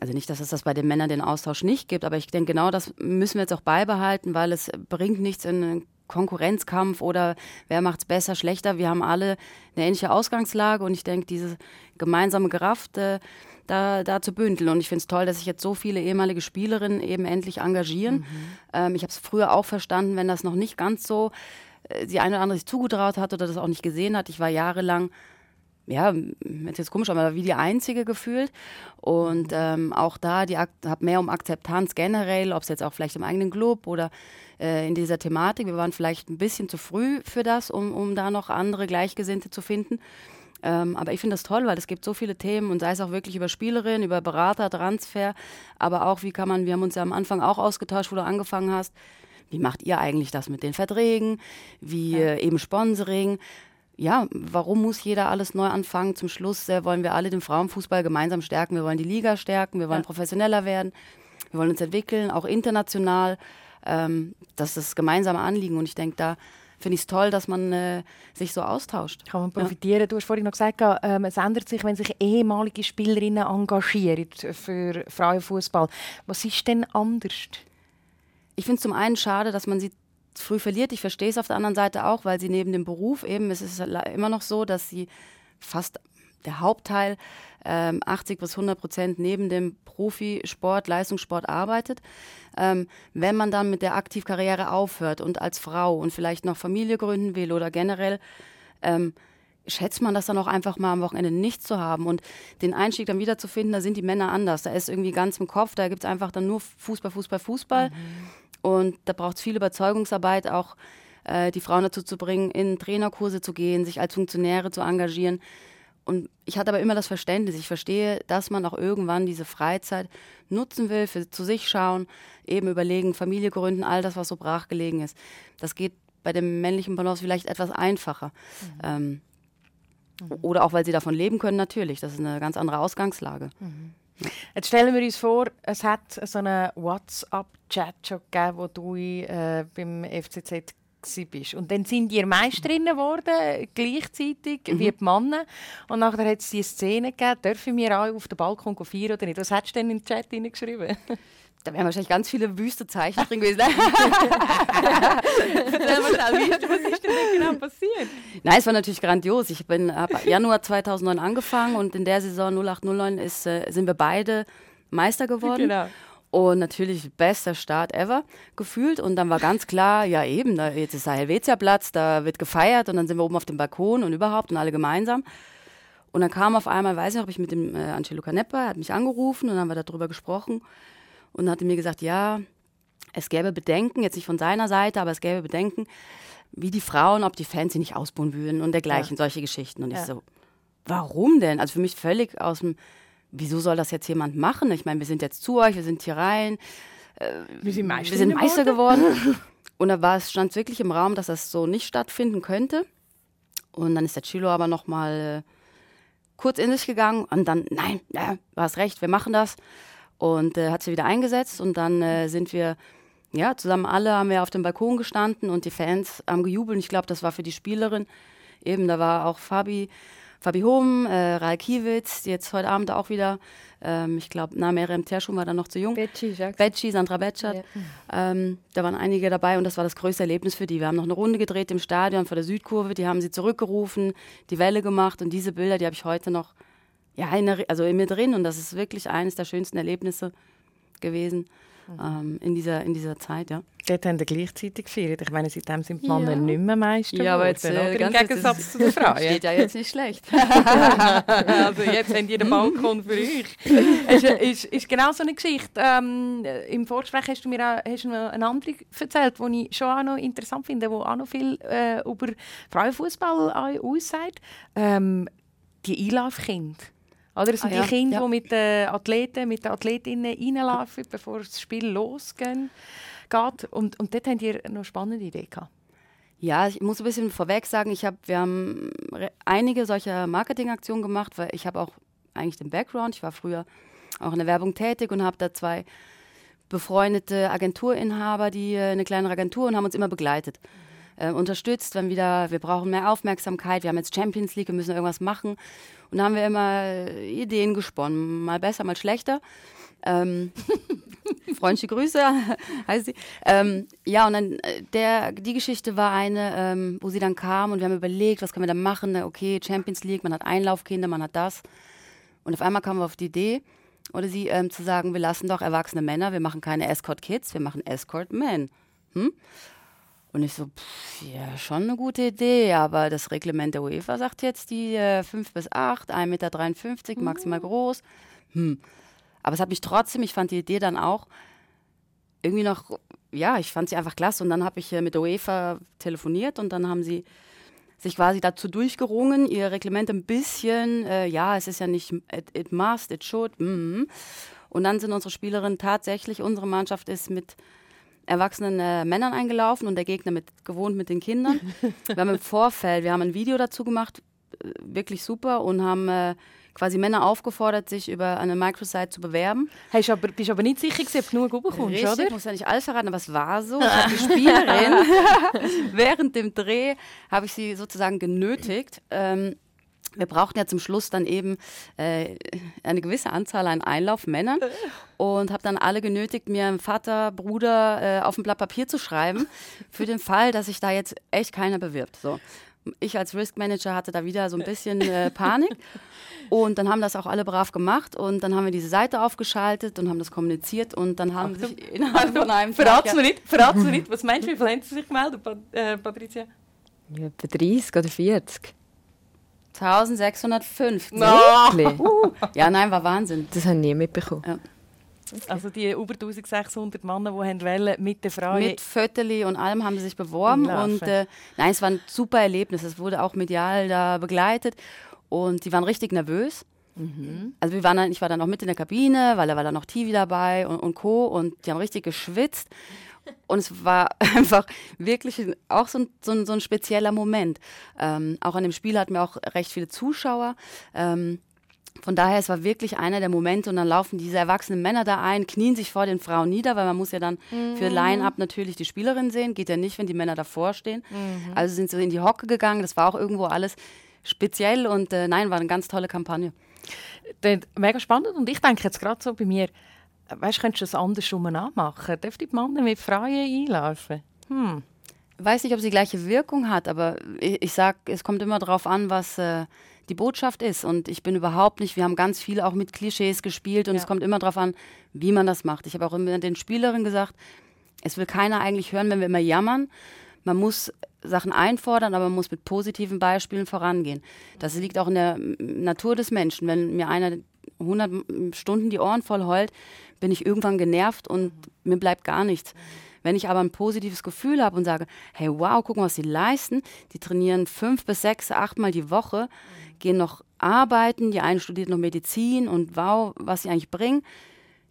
also nicht, dass es das bei den Männern den Austausch nicht gibt, aber ich denke, genau das müssen wir jetzt auch beibehalten, weil es bringt nichts in einen Konkurrenzkampf oder wer macht es besser, schlechter. Wir haben alle eine ähnliche Ausgangslage und ich denke, diese gemeinsame Kraft, äh, da, da zu bündeln. Und ich finde es toll, dass sich jetzt so viele ehemalige Spielerinnen eben endlich engagieren. Ähm, ich habe es früher auch verstanden, wenn das noch nicht ganz so äh, die eine oder andere sich zugetraut hat oder das auch nicht gesehen hat. Ich war jahrelang, ja, jetzt jetzt komisch, aber wie die Einzige gefühlt. Und ähm, auch da die habe mehr um Akzeptanz generell, ob es jetzt auch vielleicht im eigenen Club oder äh, in dieser Thematik. Wir waren vielleicht ein bisschen zu früh für das, um, um da noch andere Gleichgesinnte zu finden. Ähm, aber ich finde das toll, weil es gibt so viele Themen und sei es auch wirklich über Spielerin, über Berater, Transfer, aber auch wie kann man, wir haben uns ja am Anfang auch ausgetauscht, wo du angefangen hast, wie macht ihr eigentlich das mit den Verträgen, wie äh, eben Sponsoring, ja, warum muss jeder alles neu anfangen? Zum Schluss äh, wollen wir alle den Frauenfußball gemeinsam stärken, wir wollen die Liga stärken, wir wollen professioneller werden, wir wollen uns entwickeln, auch international, ähm, das ist das gemeinsame Anliegen und ich denke, da finde ich es toll, dass man äh, sich so austauscht. kann man profitieren. Du hast vorhin noch gesagt, ähm, es ändert sich, wenn sich ehemalige Spielerinnen engagieren für Frauenfußball. Was ist denn anders? Ich finde es zum einen schade, dass man sie früh verliert. Ich verstehe es auf der anderen Seite auch, weil sie neben dem Beruf eben, es ist immer noch so, dass sie fast der Hauptteil ähm, 80 bis 100 Prozent neben dem Profisport, Leistungssport arbeitet. Ähm, wenn man dann mit der Aktivkarriere aufhört und als Frau und vielleicht noch Familie gründen will oder generell, ähm, schätzt man das dann auch einfach mal am Wochenende nicht zu haben und den Einstieg dann wieder zu finden, da sind die Männer anders. Da ist irgendwie ganz im Kopf, da gibt es einfach dann nur Fußball, Fußball, Fußball. Und da braucht es viel Überzeugungsarbeit, auch äh, die Frauen dazu zu bringen, in Trainerkurse zu gehen, sich als Funktionäre zu engagieren. Und ich hatte aber immer das Verständnis, ich verstehe, dass man auch irgendwann diese Freizeit nutzen will, für zu sich schauen, eben überlegen, Familie gründen, all das, was so brachgelegen ist. Das geht bei dem männlichen Balance vielleicht etwas einfacher. Ähm, Oder auch, weil sie davon leben können, natürlich. Das ist eine ganz andere Ausgangslage. Jetzt stellen wir uns vor, es hat so einen WhatsApp-Chat schon gegeben, wo du äh, beim FCZ bist. Und dann sind ihr Meisterinnen geworden, gleichzeitig wie die Männer. Und nachher hat es die Szene gegeben, dürfen wir auch auf den Balkon feiern oder nicht? Was hast du denn im Chat hineingeschrieben? Da wären wahrscheinlich ganz viele wüste Zeichen drin gewesen. Was ist denn genau passiert? Nein, es war natürlich grandios. Ich bin ab Januar 2009 angefangen und in der Saison 0809 ist, äh, sind wir beide Meister geworden. Genau. Und natürlich bester Start ever gefühlt. Und dann war ganz klar, ja eben, da, jetzt ist der Helvetia-Platz, da wird gefeiert und dann sind wir oben auf dem Balkon und überhaupt und alle gemeinsam. Und dann kam auf einmal, weiß ich noch, habe ich mit dem äh, Angelo Canepa, er hat mich angerufen und dann haben wir darüber gesprochen. und hatte mir gesagt, ja, es gäbe Bedenken, jetzt nicht von seiner Seite, aber es gäbe Bedenken, wie die Frauen, ob die Fans sie nicht ausbauen würden und dergleichen, ja. solche Geschichten. Und ja. ich so, warum denn? Also für mich völlig aus dem, wieso soll das jetzt jemand machen? Ich meine, wir sind jetzt zu euch, wir sind hier rein. Äh, wir sind Meister, wir sind Meister geworden. und da war es, stand wirklich im Raum, dass das so nicht stattfinden könnte. Und dann ist der Chilo aber noch mal äh, kurz in sich gegangen und dann, nein, ja, du hast recht, wir machen das. Und äh, hat sie wieder eingesetzt und dann äh, sind wir ja, zusammen alle haben wir auf dem Balkon gestanden und die Fans haben gejubelt. Ich glaube, das war für die Spielerin eben, da war auch Fabi, Fabi Hohm, äh, Ral Kiewitz, die jetzt heute Abend auch wieder, ähm, ich glaube, na, Miriam Terschum war dann noch zu jung. Betschi, Betschi Sandra Betschert. Ja. Ähm, da waren einige dabei und das war das größte Erlebnis für die. Wir haben noch eine Runde gedreht im Stadion vor der Südkurve, die haben sie zurückgerufen, die Welle gemacht und diese Bilder, die habe ich heute noch ja, in der, also in mir drin und das ist wirklich eines der schönsten Erlebnisse gewesen ähm, in, dieser, in dieser Zeit. Ja. Dort haben wir gleichzeitig gefeiert. Ich meine, seitdem sind die Männer ja. nicht mehr Meister Ja, aber jetzt, äh, im Gegensatz zu den Frauen. Steht ja jetzt nicht schlecht. also jetzt haben die den Balkon für euch. ist, ist, ist genau so eine Geschichte. Ähm, Im Vorgespräch hast du mir auch, hast du mir eine andere erzählt, die ich schon auch noch interessant finde, die auch noch viel äh, über Frauenfußball aussagt. Ähm, die Einlaufkinder. Oder es sind ah, die ja. Kinder, ja. die mit den Athleten, mit den Athletinnen reinlaufen, bevor das Spiel losgeht. Und, und dort habt ihr noch spannende Ideen gehabt. Ja, ich muss ein bisschen vorweg sagen, ich hab, wir haben einige solcher Marketingaktionen gemacht, weil ich habe auch eigentlich den Background. Ich war früher auch in der Werbung tätig und habe da zwei befreundete Agenturinhaber, die äh, eine kleinere Agentur und haben uns immer begleitet. Äh, unterstützt, wenn wieder, wir brauchen mehr Aufmerksamkeit, wir haben jetzt Champions League, wir müssen irgendwas machen. Und da haben wir immer Ideen gesponnen, mal besser, mal schlechter. Ähm, freundliche Grüße, heißt sie. Ähm, ja, und dann äh, der, die Geschichte war eine, ähm, wo sie dann kam und wir haben überlegt, was können wir da machen? Okay, Champions League, man hat Einlaufkinder, man hat das. Und auf einmal kamen wir auf die Idee, oder sie ähm, zu sagen, wir lassen doch erwachsene Männer, wir machen keine Escort Kids, wir machen Escort Men. Hm? Und ich so, pff, ja, schon eine gute Idee, aber das Reglement der UEFA sagt jetzt die äh, 5 bis 8, 1,53 Meter, mhm. maximal groß. Hm. Aber es hat mich trotzdem, ich fand die Idee dann auch irgendwie noch, ja, ich fand sie einfach klasse. Und dann habe ich äh, mit der UEFA telefoniert und dann haben sie sich quasi dazu durchgerungen, ihr Reglement ein bisschen, äh, ja, es ist ja nicht, it, it must, it should. Mm. Und dann sind unsere Spielerinnen tatsächlich, unsere Mannschaft ist mit erwachsenen äh, Männern eingelaufen und der Gegner mit gewohnt mit den Kindern. wir haben im Vorfeld, wir haben ein Video dazu gemacht, äh, wirklich super und haben äh, quasi Männer aufgefordert, sich über eine Microsite zu bewerben. Hey, aber, bist aber nicht sicher, ob du genug bekommst, Richtig, oder? Ich muss ja nicht alles verraten, aber es war so. die Spielerin, während dem Dreh habe ich sie sozusagen genötigt, ähm, wir brauchten ja zum Schluss dann eben äh, eine gewisse Anzahl an Einlaufmännern und habe dann alle genötigt, mir einen Vater, Bruder äh, auf ein Blatt Papier zu schreiben, für den Fall, dass sich da jetzt echt keiner bewirbt. So. Ich als Risk Manager hatte da wieder so ein bisschen äh, Panik. Und dann haben das auch alle brav gemacht und dann haben wir diese Seite aufgeschaltet und haben das kommuniziert und dann haben Achtung, sich innerhalb von einem Tag... Verrat's mir nicht, verrat's mir nicht. Was meinst du, wie viele haben sich gemeldet, äh, Patricia? Ja, etwa 30 oder 40. 1650. No. Uh. Ja, nein, war Wahnsinn. Das habe ich nie mitbekommen. Ja. Also die über 1600 Männer, die wollen, mit der Frau... Mit Fötterli und allem haben sie sich beworben. Und äh, nein, es war ein super Erlebnis. Es wurde auch medial da begleitet. Und die waren richtig nervös. Mhm. Also wir waren dann, ich war dann auch mit in der Kabine, weil da war dann noch TV dabei und, und Co. Und die haben richtig geschwitzt. Und es war einfach wirklich auch so ein, so ein, so ein spezieller Moment. Ähm, auch an dem Spiel hatten wir auch recht viele Zuschauer. Ähm, von daher, es war wirklich einer der Momente und dann laufen diese erwachsenen Männer da ein, knien sich vor den Frauen nieder, weil man muss ja dann mhm. für Line-Up natürlich die Spielerin sehen. Geht ja nicht, wenn die Männer davor stehen. Mhm. Also sind sie in die Hocke gegangen. Das war auch irgendwo alles speziell und äh, nein, war eine ganz tolle Kampagne. Mega spannend und ich denke jetzt gerade so bei mir, weißt, du, könntest du das andersrum anmachen? Dürfte die Männer mit Freien einlaufen? Hm. Ich weiß nicht, ob sie die gleiche Wirkung hat, aber ich, ich sage, es kommt immer darauf an, was äh, die Botschaft ist. Und ich bin überhaupt nicht, wir haben ganz viel auch mit Klischees gespielt und ja. es kommt immer darauf an, wie man das macht. Ich habe auch immer den Spielerinnen gesagt, es will keiner eigentlich hören, wenn wir immer jammern. Man muss Sachen einfordern, aber man muss mit positiven Beispielen vorangehen. Das liegt auch in der Natur des Menschen. Wenn mir einer 100 Stunden die Ohren voll heult, bin ich irgendwann genervt und mir bleibt gar nichts. Wenn ich aber ein positives Gefühl habe und sage, hey, wow, guck mal, was sie leisten, die trainieren fünf bis sechs, achtmal die Woche, gehen noch arbeiten, die eine studiert noch Medizin und wow, was sie eigentlich bringen,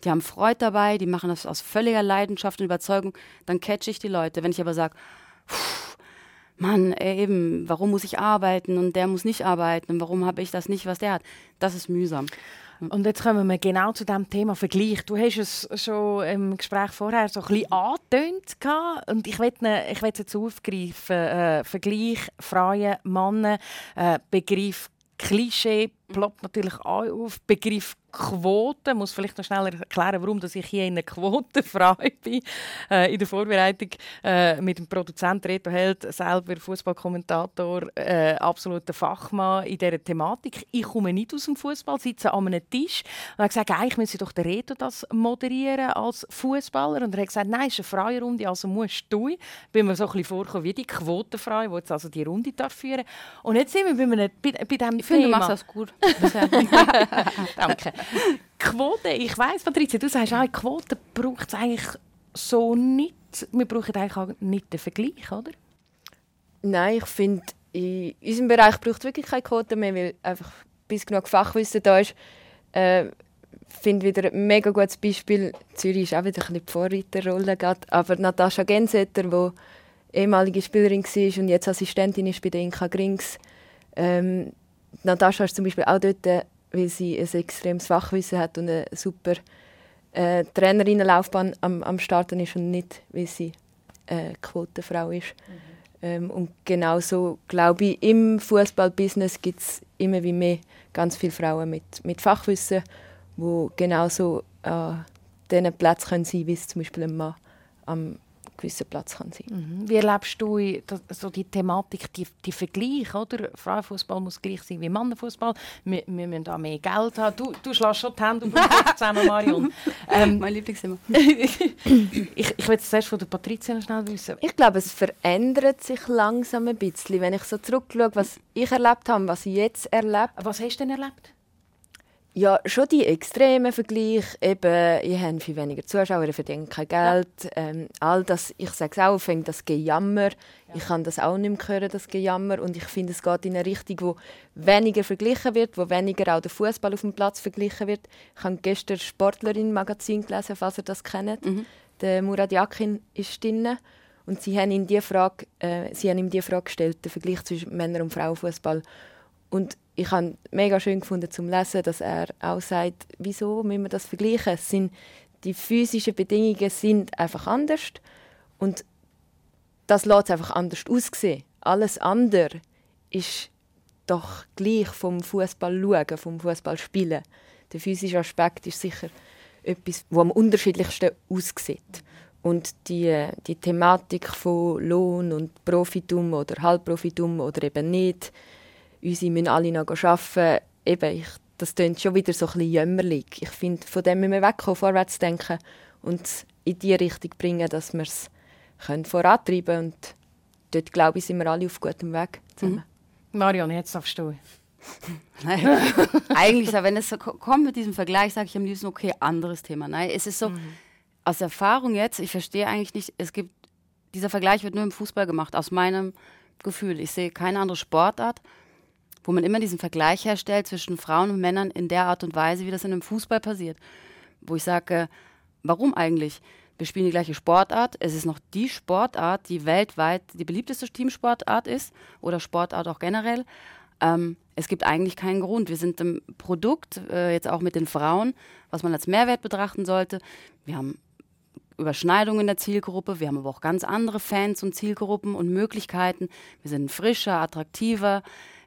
die haben Freude dabei, die machen das aus völliger Leidenschaft und Überzeugung, dann catche ich die Leute. Wenn ich aber sage, Mann, eben, warum muss ich arbeiten und der muss nicht arbeiten warum habe ich das nicht, was der hat, das ist mühsam. Und jetzt kommen wir genau zu dem Thema Vergleich. Du hast es schon im Gespräch vorher so ein bisschen angetönt und ich will ich will jetzt aufgreifen. Äh, Vergleich Frauen, Männer, äh, Begriff Klischee ploppt natürlich auch auf. Begriff Quote. Ich muss vielleicht noch schnell erklären, warum dass ich hier in einer Quotenfrau bin. Äh, in der Vorbereitung äh, mit dem Produzent Reto Held, selber Fußballkommentator, äh, absoluter Fachmann in dieser Thematik. Ich komme nicht aus dem Fußball, sitze an einem Tisch und habe gesagt, eigentlich müsse doch der Reto das moderieren als Fußballer. Und er hat gesagt, nein, es ist eine freie Runde, also musst du. Ich bin mir so ein bisschen vorgekommen wie die Quotenfrau, die jetzt also die Runde darf führen Und jetzt sind wir bei, einem, bei, bei diesem ich Thema. Ich finde, du machst das gut. Danke. Quote, ich weiss, Patricia, du sagst auch, Quote braucht es eigentlich so nicht. Wir brauchen eigentlich auch nicht den Vergleich, oder? Nein, ich finde, in unserem Bereich braucht es wirklich keine Quote mehr, weil einfach bis genug Fachwissen da ist. Äh, finde wieder ein mega gutes Beispiel. Zürich ist auch wieder ein bisschen die Vorreiterrolle, aber Natascha Gensetter, die ehemalige Spielerin war und jetzt Assistentin ist bei den Inka Grings. Ähm, Natascha ist zum Beispiel auch dort weil sie ein extremes Fachwissen hat und eine super äh, Trainerinnenlaufbahn am, am Starten ist und nicht, weil sie äh, Quotenfrau ist. Mhm. Ähm, und genauso glaube ich, im Fußballbusiness gibt es immer wie mehr ganz viele Frauen mit, mit Fachwissen, die genauso an äh, diesen Plätzen sein können, wie es zum Beispiel ein Mann am gewissen Platz kann sein mhm. Wie erlebst du so die Thematik, die, die Vergleich? Oder? Frauenfußball muss gleich sein wie Mannenfußball. Wir, wir müssen da mehr Geld haben. Du, du schlägst schon die Hände auf zusammen, Marion. Ähm, mein Lieblingsthema. ich, ich will zuerst von der Patricia noch schnell wissen. Ich glaube, es verändert sich langsam ein bisschen. Wenn ich so zurückschaue, was ich erlebt habe, was ich jetzt erlebe. Was hast du denn erlebt? Ja, schon die extremen Vergleiche. Eben, ich habe viel weniger Zuschauer, ich verdiene kein Geld. Ja. Ähm, all das, ich sage es auch, fängt das Gejammer. Ja. Ich kann das auch nicht mehr hören, das Gejammer. Und ich finde, es geht in eine Richtung, wo weniger verglichen wird, wo weniger auch der Fußball auf dem Platz verglichen wird. Ich habe gestern Sportlerin-Magazin gelesen, falls ihr das kennt. Mhm. Der Murat Yakin ist drin. Und sie haben, ihm die Frage, äh, sie haben ihm die Frage gestellt, den Vergleich zwischen Männer- und Frauenfußball. Und ich habe mega schön gefunden zum Lesen, dass er auch sagt, wieso müssen wir das vergleichen? Es sind, die physischen Bedingungen sind einfach anders und das lässt es einfach anders aussehen. Alles andere ist doch gleich vom Fußball schauen, vom Fußball spielen. Der physische Aspekt ist sicher etwas, wo am unterschiedlichsten aussieht. Und die, die Thematik von Lohn und Profitum oder Halbprofitum oder eben nicht, unsere müssen alle noch arbeiten. Eben, ich, das klingt schon wieder so ein bisschen jämmerlich. Ich finde, von dem müssen wir wegkommen, vorwärts denken und in die Richtung bringen, dass wir es vorantreiben können. Und dort, glaube ich, sind wir alle auf gutem Weg zusammen. Mhm. Marion, jetzt darfst du. Nein, eigentlich, wenn es so kommt mit diesem Vergleich, sage ich am liebsten, okay, anderes Thema. Nein, es ist so, mhm. aus Erfahrung jetzt, ich verstehe eigentlich nicht, es gibt, dieser Vergleich wird nur im Fußball gemacht, aus meinem Gefühl. Ich sehe keine andere Sportart, wo man immer diesen Vergleich herstellt zwischen Frauen und Männern in der Art und Weise, wie das in einem Fußball passiert. Wo ich sage, warum eigentlich? Wir spielen die gleiche Sportart. Es ist noch die Sportart, die weltweit die beliebteste Teamsportart ist oder Sportart auch generell. Ähm, es gibt eigentlich keinen Grund. Wir sind im Produkt, äh, jetzt auch mit den Frauen, was man als Mehrwert betrachten sollte. Wir haben Überschneidungen in der Zielgruppe, wir haben aber auch ganz andere Fans und Zielgruppen und Möglichkeiten. Wir sind frischer, attraktiver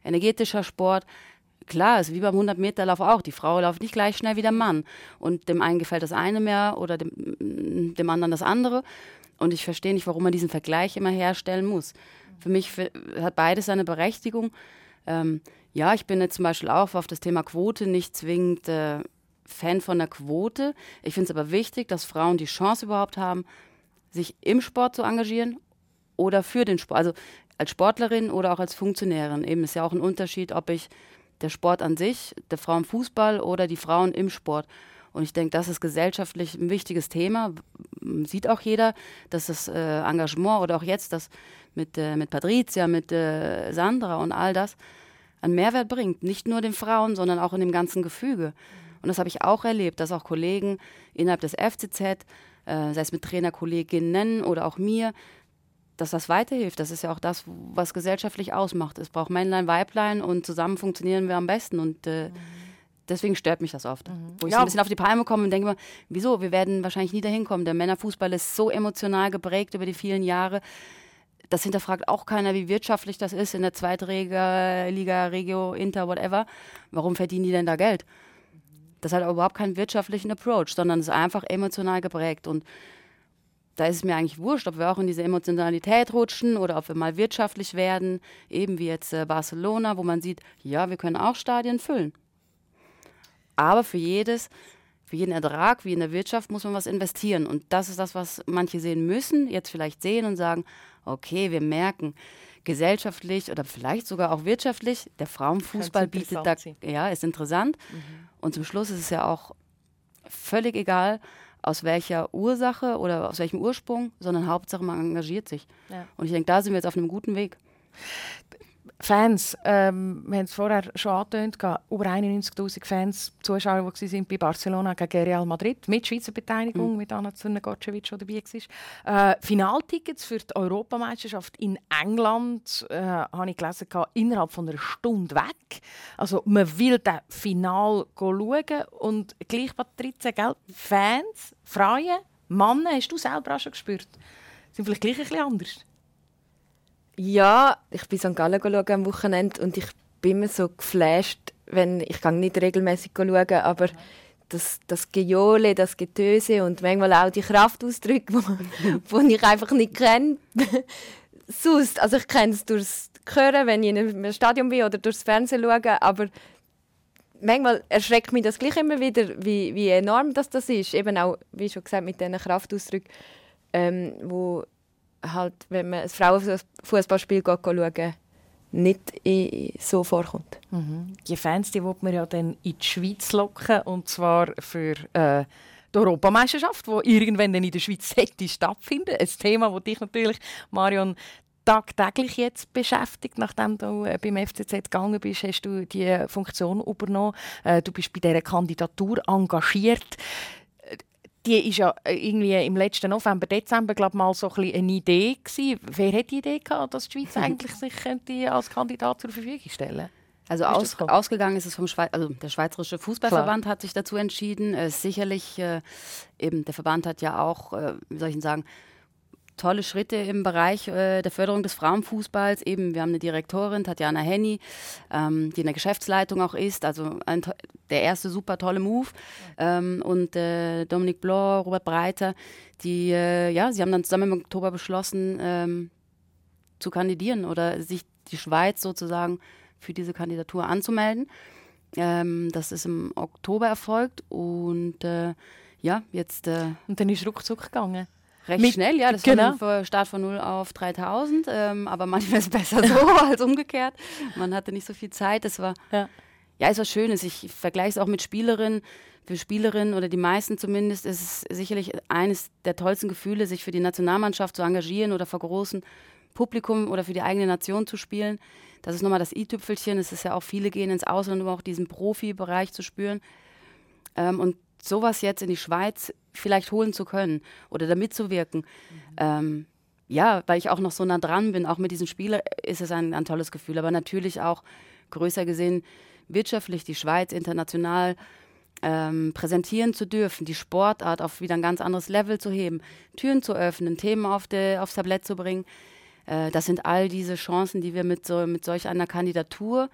energetischer Sport. Klar, ist wie beim 100-Meter-Lauf auch. Die Frau läuft nicht gleich schnell wie der Mann. Und dem einen gefällt das eine mehr oder dem, dem anderen das andere. Und ich verstehe nicht, warum man diesen Vergleich immer herstellen muss. Für mich hat beides seine Berechtigung. Ähm, ja, ich bin jetzt zum Beispiel auch auf das Thema Quote nicht zwingend äh, Fan von der Quote. Ich finde es aber wichtig, dass Frauen die Chance überhaupt haben, sich im Sport zu engagieren oder für den Sport. Also als Sportlerin oder auch als Funktionärin. Eben ist ja auch ein Unterschied, ob ich der Sport an sich, der Frauenfußball oder die Frauen im Sport. Und ich denke, das ist gesellschaftlich ein wichtiges Thema. Sieht auch jeder, dass das äh, Engagement oder auch jetzt das mit, äh, mit Patricia, mit äh, Sandra und all das einen Mehrwert bringt. Nicht nur den Frauen, sondern auch in dem ganzen Gefüge. Und das habe ich auch erlebt, dass auch Kollegen innerhalb des FCZ, sei es mit Trainerkolleginnen oder auch mir, dass das weiterhilft. Das ist ja auch das, was gesellschaftlich ausmacht. Es braucht Männlein, Weiblein und zusammen funktionieren wir am besten. Und äh, mhm. deswegen stört mich das oft. Mhm. Wo ich ja. so ein bisschen auf die Palme komme und denke mir, wieso? Wir werden wahrscheinlich nie dahin kommen. Der Männerfußball ist so emotional geprägt über die vielen Jahre. Das hinterfragt auch keiner, wie wirtschaftlich das ist in der Zweitliga, Liga, Regio, Inter, whatever. Warum verdienen die denn da Geld? Das hat überhaupt keinen wirtschaftlichen Approach, sondern ist einfach emotional geprägt. Und da ist es mir eigentlich wurscht, ob wir auch in diese Emotionalität rutschen oder ob wir mal wirtschaftlich werden, eben wie jetzt äh, Barcelona, wo man sieht, ja, wir können auch Stadien füllen. Aber für jedes, für jeden Ertrag, wie in der Wirtschaft, muss man was investieren. Und das ist das, was manche sehen müssen, jetzt vielleicht sehen und sagen, okay, wir merken, gesellschaftlich oder vielleicht sogar auch wirtschaftlich, der Frauenfußball bietet da, ja, ist interessant. Mhm. Und zum Schluss ist es ja auch völlig egal, aus welcher Ursache oder aus welchem Ursprung, sondern Hauptsache man engagiert sich. Ja. Und ich denke, da sind wir jetzt auf einem guten Weg. Fans, ähm, wir haben es vorher schon angetönt, über 91'000 Fans, Zuschauer, die sind bei Barcelona gegen Real Madrid, mit Schweizer Beteiligung, mhm. mit Anna Zurnegocevic, die dabei war. Äh, Finaltickets für die Europameisterschaft in England, äh, habe ich gelesen, innerhalb von einer Stunde weg. Also man will das Final schauen und gleich, Patrizia, gell? Fans, Frauen, Männer, hast du selber auch schon gespürt, sind vielleicht gleich ein bisschen anders? Ja, ich bin St. Gallen schauen am Wochenende und ich bin immer so geflasht, wenn ich kann nicht regelmäßig schauen, aber das, das Gejohle, das Getöse und manchmal auch die Kraftausdrücke, die ich einfach nicht kenne. Sonst, also ich kenne es durchs Hören, wenn ich in einem Stadion bin oder durchs Fernsehen schaue, aber manchmal erschreckt mich das gleich immer wieder, wie, wie enorm das, das ist. Eben auch, wie schon gesagt, mit diesen Kraftausdrücken, ähm, wo halt, wenn man ein Frauenfußballspiel schaut, nicht so vorkommt. Mhm. Die Fans die will man ja dann in die Schweiz locken und zwar für äh, die Europameisterschaft, die irgendwann dann in der Schweiz hätte stattfinden. Ein Thema, das dich natürlich, Marion, tagtäglich jetzt beschäftigt, nachdem du äh, beim FCZ gegangen bist, hast du die Funktion übernommen. Äh, du bist bei dieser Kandidatur engagiert die ist ja äh, irgendwie im letzten November, Dezember glaub, mal so ein eine Idee gewesen. Wer hat die Idee gehabt, dass die Schweiz eigentlich sich könnte als Kandidat zur Verfügung stellen also aus, ausgegangen ist es vom Schweiz, also der Schweizerische Fußballverband Klar. hat sich dazu entschieden. Äh, sicherlich äh, eben der Verband hat ja auch, äh, wie soll ich sagen, tolle Schritte im Bereich äh, der Förderung des Frauenfußballs. Eben, wir haben eine Direktorin, Tatjana Henny, ähm, die in der Geschäftsleitung auch ist. Also ein, der erste super tolle Move. Ähm, und äh, Dominik Bloch, Robert Breiter, die, äh, ja, sie haben dann zusammen im Oktober beschlossen, ähm, zu kandidieren oder sich die Schweiz sozusagen für diese Kandidatur anzumelden. Ähm, das ist im Oktober erfolgt und äh, ja, jetzt. Äh, und dann ist ruckzuck gegangen. Recht Mit, schnell, ja. Das genau. war Start von 0 auf 3000. Ähm, aber manchmal ist es besser so als umgekehrt. Man hatte nicht so viel Zeit. Es war, ja, ja es war schön. Ich vergleiche es auch mit Spielerinnen. Für Spielerinnen oder die meisten zumindest ist es sicherlich eines der tollsten Gefühle, sich für die Nationalmannschaft zu engagieren oder vor großem Publikum oder für die eigene Nation zu spielen. Das ist nochmal das i-Tüpfelchen. Es ist ja auch, viele gehen ins Ausland, um auch diesen Profibereich zu spüren. Ähm, und sowas jetzt in die Schweiz vielleicht holen zu können oder da mitzuwirken. Mhm. Ähm, ja, weil ich auch noch so nah dran bin, auch mit diesen Spielern ist es ein, ein tolles Gefühl. Aber natürlich auch größer gesehen wirtschaftlich die Schweiz international ähm, präsentieren zu dürfen, die Sportart auf wieder ein ganz anderes Level zu heben, Türen zu öffnen, Themen auf de, aufs Tablett zu bringen. Äh, das sind all diese Chancen, die wir mit, so, mit solch einer Kandidatur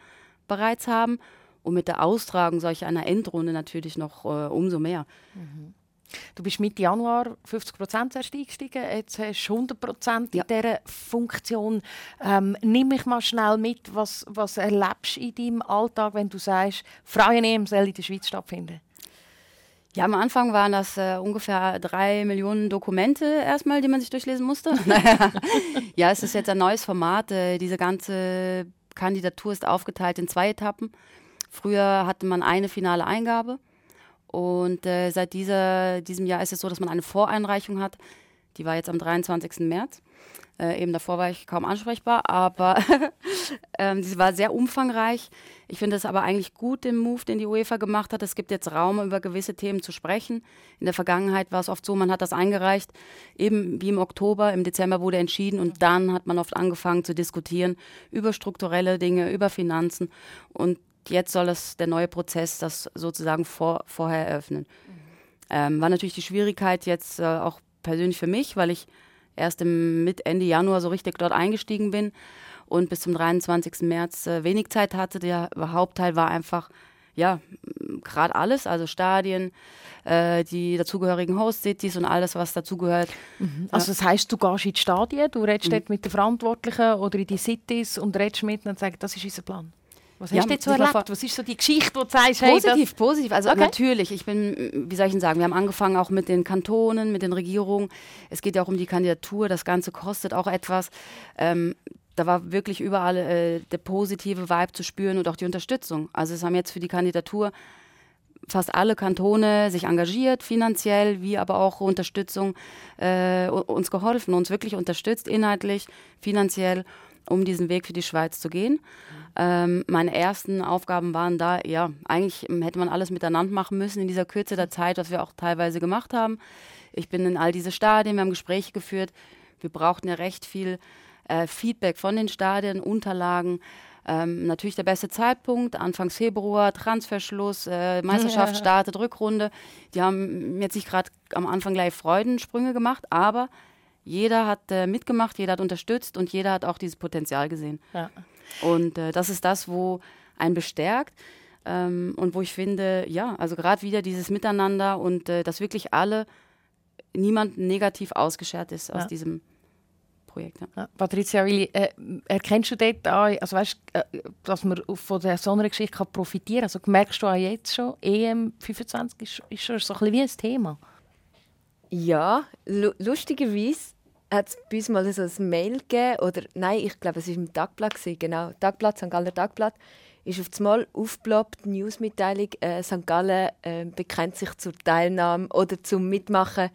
bereits haben und mit der Austragung solch einer Endrunde natürlich noch äh, umso mehr. Mhm. Du bist Mitte Januar 50 Prozent eingestiegen, jetzt hast du 100 Prozent in ja. dieser Funktion. Ähm, nimm mich mal schnell mit, was, was erlebst du in deinem Alltag, wenn du sagst, Frauen-EM soll in der Schweiz stattfinden? Ja, am Anfang waren das äh, ungefähr drei Millionen Dokumente erstmal, die man sich durchlesen musste. ja, es ist jetzt ein neues Format. Äh, diese ganze Kandidatur ist aufgeteilt in zwei Etappen. Früher hatte man eine finale Eingabe und äh, seit dieser, diesem Jahr ist es so, dass man eine Voreinreichung hat. Die war jetzt am 23. März. Äh, eben davor war ich kaum ansprechbar, aber ähm, sie war sehr umfangreich. Ich finde es aber eigentlich gut, den Move, den die UEFA gemacht hat. Es gibt jetzt Raum, über gewisse Themen zu sprechen. In der Vergangenheit war es oft so, man hat das eingereicht, eben wie im Oktober, im Dezember wurde entschieden und dann hat man oft angefangen zu diskutieren über strukturelle Dinge, über Finanzen und jetzt soll es der neue Prozess das sozusagen vor, vorher eröffnen. Mhm. Ähm, war natürlich die Schwierigkeit jetzt äh, auch persönlich für mich, weil ich erst im mit Ende Januar so richtig dort eingestiegen bin und bis zum 23. März äh, wenig Zeit hatte. Der Hauptteil war einfach, ja, gerade alles, also Stadien, äh, die dazugehörigen Host-Cities und alles, was dazugehört. Mhm. Also das heißt, du gehst in die Stadien, du redest mhm. dort mit den Verantwortlichen oder in die Cities und redest mit und sagst, das ist unser Plan. Was hast du so erlebt? Was ist so die Geschichte, die du sagst? Positiv, hey, positiv. Also okay. natürlich, ich bin, wie soll ich denn sagen, wir haben angefangen auch mit den Kantonen, mit den Regierungen. Es geht ja auch um die Kandidatur, das Ganze kostet auch etwas. Ähm, da war wirklich überall äh, der positive Vibe zu spüren und auch die Unterstützung. Also es haben jetzt für die Kandidatur fast alle Kantone sich engagiert, finanziell, wie aber auch Unterstützung äh, uns geholfen, uns wirklich unterstützt, inhaltlich, finanziell, um diesen Weg für die Schweiz zu gehen. Ähm, meine ersten Aufgaben waren da, ja, eigentlich hätte man alles miteinander machen müssen in dieser Kürze der Zeit, was wir auch teilweise gemacht haben. Ich bin in all diese Stadien, wir haben Gespräche geführt. Wir brauchten ja recht viel äh, Feedback von den Stadien, Unterlagen. Ähm, natürlich der beste Zeitpunkt, Anfangs Februar, Transferschluss, äh, Meisterschaft ja. startet, Rückrunde. Die haben jetzt nicht gerade am Anfang gleich Freudensprünge gemacht, aber jeder hat äh, mitgemacht, jeder hat unterstützt und jeder hat auch dieses Potenzial gesehen. Ja. Und äh, das ist das, wo einen bestärkt. Ähm, und wo ich finde, ja, also gerade wieder dieses Miteinander und äh, dass wirklich alle, niemand negativ ausgeschert ist aus diesem Projekt. Ja. Ja, Patricia Willi, äh, erkennst du dort auch, also weißt, äh, dass man von der so einer Geschichte kann profitieren kann? Also merkst du auch jetzt schon, EM 25 ist, ist schon so ein bisschen wie ein Thema? Ja, lustigerweise hat es bei uns mal so ein Mail gegeben, oder nein, ich glaube, es war im Tagblatt, genau, Tagblatt, St. Galler Tagblatt, ist auf einmal aufgeploppt, Newsmitteilung, äh, St. Gallen äh, bekennt sich zur Teilnahme oder zum Mitmachen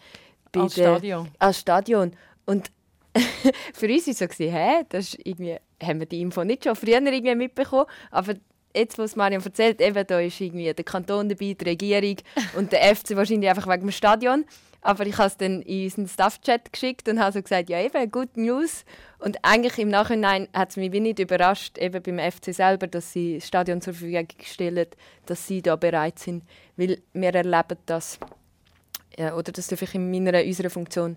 bei als der, Stadion. Als Stadion. Und für uns war es so, hä, das ist irgendwie, haben wir die Info nicht schon früher irgendwie mitbekommen, aber jetzt, was Marion erzählt, eben, da ist irgendwie der Kanton dabei, die Regierung und der FC wahrscheinlich einfach wegen dem Stadion. Aber ich habe es dann in unseren Staff-Chat geschickt und habe so gesagt, ja eben, good news. Und eigentlich im Nachhinein hat es mich nicht überrascht, eben beim FC selber, dass sie das Stadion zur Verfügung stellen, dass sie da bereit sind. Weil wir erleben das, ja, oder das darf ich in meiner, unserer Funktion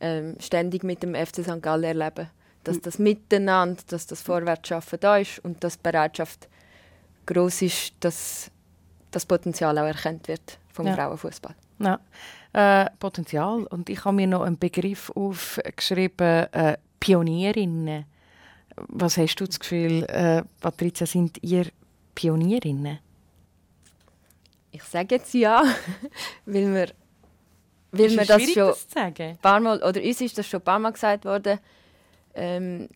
ähm, ständig mit dem FC St. Gallen erleben. Dass das Miteinander, dass das Vorwärtsschaffen da ist und dass die Bereitschaft groß ist, dass das Potenzial auch erkannt wird vom ja. Frauenfußball. Ja. Äh, Potenzial. Und ich habe mir noch einen Begriff aufgeschrieben, äh, Pionierinnen. Was hast du das Gefühl, äh, Patricia, sind ihr Pionierinnen? Ich sage jetzt ja, weil wir, weil ist wir das schon das ein paar Mal, oder uns ist das schon ein paar Mal gesagt worden, ähm,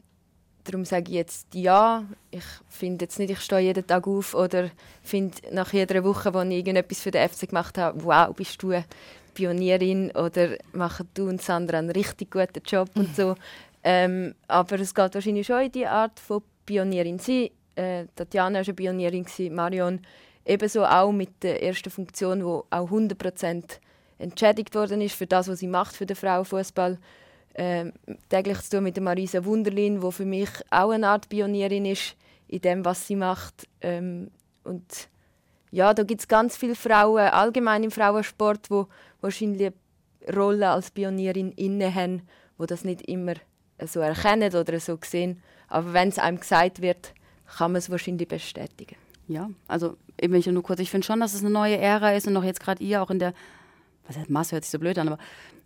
Darum sage ich jetzt ja. Ich finde jetzt nicht, ich stehe jeden Tag auf oder finde nach jeder Woche, wo ich irgendetwas für den FC gemacht habe, wow, bist du eine Pionierin oder machen du und Sandra einen richtig guten Job und so. Ähm, aber es geht wahrscheinlich schon in die Art von Pionierin sein. Äh, Tatjana war eine Pionierin, Marion ebenso auch mit der ersten Funktion, die auch 100% entschädigt worden ist für das, was sie macht für den Frauenfußball äh, täglich zu tun mit Marisa Wunderlin, die für mich auch eine Art Pionierin ist in dem, was sie macht. Ähm, und ja, da gibt es ganz viele Frauen, allgemein im Frauensport, die wahrscheinlich Rolle als Pionierin inne haben, wo das nicht immer so erkennen oder so sehen. Aber wenn es einem gesagt wird, kann man es wahrscheinlich bestätigen. Ja, also eben ich nur kurz, ich finde schon, dass es eine neue Ära ist und auch jetzt gerade ihr auch in der, was heißt Masse hört sich so blöd an, aber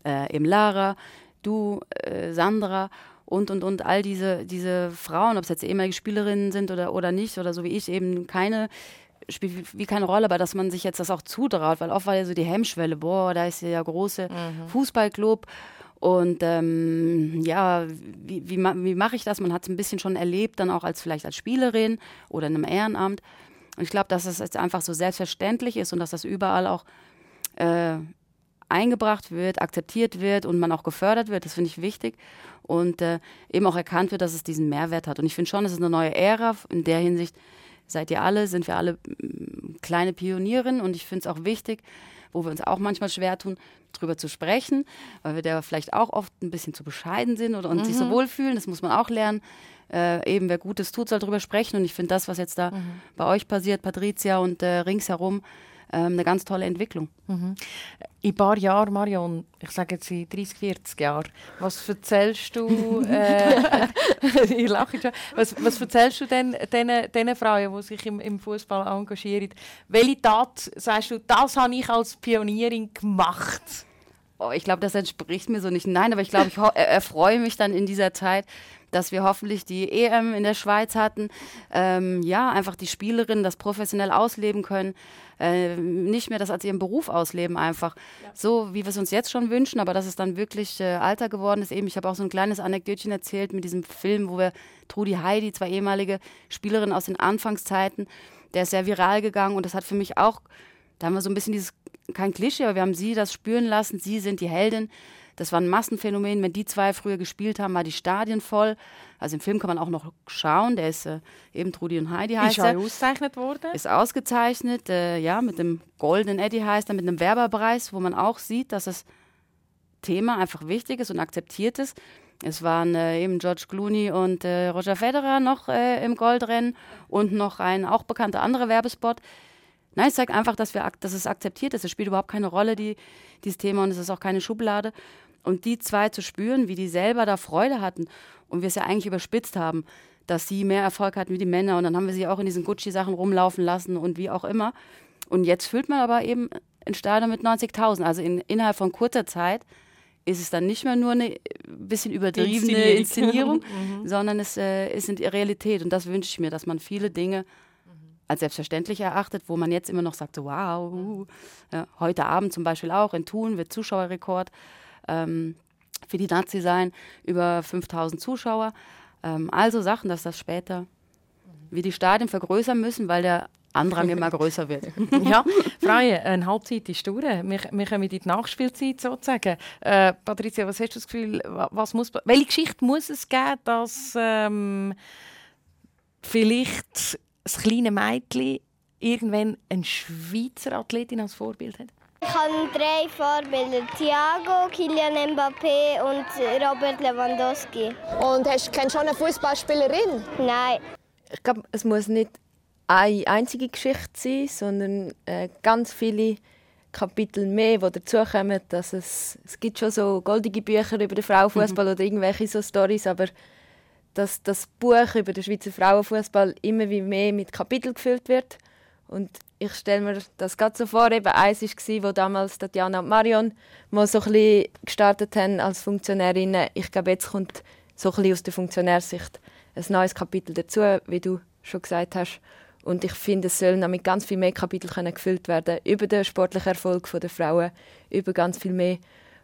äh, eben Lara, du, äh, Sandra und, und, und all diese, diese Frauen, ob es jetzt ehemalige Spielerinnen sind oder, oder nicht, oder so wie ich, eben keine, spielt wie keine Rolle, aber dass man sich jetzt das auch zutraut, weil oft war ja so die Hemmschwelle, boah, da ist ja der große mhm. Fußballclub und ähm, ja, wie, wie, wie mache ich das? Man hat es ein bisschen schon erlebt, dann auch als vielleicht als Spielerin oder in einem Ehrenamt. Und ich glaube, dass es jetzt einfach so selbstverständlich ist und dass das überall auch äh, eingebracht wird, akzeptiert wird und man auch gefördert wird. Das finde ich wichtig. Und äh, eben auch erkannt wird, dass es diesen Mehrwert hat. Und ich finde schon, es ist eine neue Ära. In der Hinsicht seid ihr alle, sind wir alle mm, kleine Pionierinnen. Und ich finde es auch wichtig, wo wir uns auch manchmal schwer tun, drüber zu sprechen, weil wir da vielleicht auch oft ein bisschen zu bescheiden sind oder und mhm. sich so wohlfühlen. Das muss man auch lernen. Äh, eben, wer Gutes tut, soll drüber sprechen. Und ich finde das, was jetzt da mhm. bei euch passiert, Patricia und äh, ringsherum, ähm, eine ganz tolle Entwicklung. Mhm. In ein paar Jahren, Marion, ich sage jetzt in 30, 40 Jahren, was erzählst du, äh, ich lache schon, was, was erzählst du denn den Frauen, die sich im, im Fußball engagieren? Welche Tat sagst du, das habe ich als Pionierin gemacht? Oh, ich glaube, das entspricht mir so nicht. Nein, aber ich glaube, ich erfreue mich dann in dieser Zeit, dass wir hoffentlich die EM in der Schweiz hatten. Ähm, ja, einfach die Spielerinnen das professionell ausleben können. Äh, nicht mehr das als ihren Beruf ausleben einfach. Ja. So, wie wir es uns jetzt schon wünschen, aber dass es dann wirklich äh, Alter geworden ist. Eben, ich habe auch so ein kleines Anekdötchen erzählt mit diesem Film, wo wir Trudi Heidi, zwei ehemalige Spielerinnen aus den Anfangszeiten, der ist sehr viral gegangen und das hat für mich auch, da haben wir so ein bisschen dieses, kein Klischee, aber wir haben sie das spüren lassen, sie sind die Heldin das war ein Massenphänomen. Wenn die zwei früher gespielt haben, war die Stadien voll. Also im Film kann man auch noch schauen. Der ist äh, eben Trudi und Heidi heißt Ist er. ausgezeichnet worden? Ist ausgezeichnet, äh, ja, mit dem goldenen Eddie heißt er, mit einem Werberpreis, wo man auch sieht, dass das Thema einfach wichtig ist und akzeptiert ist. Es waren äh, eben George Clooney und äh, Roger Federer noch äh, im Goldrennen und noch ein auch bekannter anderer Werbespot. Nein, es zeigt einfach, dass, wir, dass es akzeptiert ist. Es spielt überhaupt keine Rolle, die, dieses Thema, und es ist auch keine Schublade. Und die zwei zu spüren, wie die selber da Freude hatten und wir es ja eigentlich überspitzt haben, dass sie mehr Erfolg hatten wie die Männer. Und dann haben wir sie auch in diesen Gucci-Sachen rumlaufen lassen und wie auch immer. Und jetzt füllt man aber eben ein Stadion mit 90.000. Also in, innerhalb von kurzer Zeit ist es dann nicht mehr nur eine bisschen übertriebene Inszenierung, mhm. sondern es äh, ist in Realität. Und das wünsche ich mir, dass man viele Dinge als selbstverständlich erachtet, wo man jetzt immer noch sagt, so, wow, uh, ja, heute Abend zum Beispiel auch in Thun wird Zuschauerrekord ähm, für die Nazi sein, über 5000 Zuschauer. Ähm, also Sachen, dass das später wir die Stadien vergrößern müssen, weil der Andrang immer größer wird. ja, Freie, eine Halbzeit ist durch. Wir, wir kommen in die Nachspielzeit sozusagen. Äh, Patricia, was hast du das Gefühl, was muss, welche Geschichte muss es geben, dass ähm, vielleicht das kleine Mädchen irgendwann eine Schweizer Athletin als Vorbild hat? Ich habe drei Vorbilder: Thiago, Kylian Mbappé und Robert Lewandowski. Und hast, kennst du schon eine Fußballspielerin? Nein. Ich glaube, es muss nicht eine einzige Geschichte sein, sondern äh, ganz viele Kapitel mehr, die dazukommen. Dass es, es gibt schon so goldige Bücher über den Frauenfußball mhm. oder irgendwelche so Stories, aber dass das Buch über den Schweizer Frauenfußball immer wie mehr mit Kapiteln gefüllt wird. Und ich stelle mir das gerade so vor, eben eins war, wo damals Tatjana und Marion mal so ein gestartet haben als Funktionärinnen. Ich glaube, jetzt kommt so ein bisschen aus der Funktionärsicht ein neues Kapitel dazu, wie du schon gesagt hast. Und ich finde, es sollen mit ganz viel mehr Kapitel gefüllt werden über den sportlichen Erfolg der Frauen, über ganz viel mehr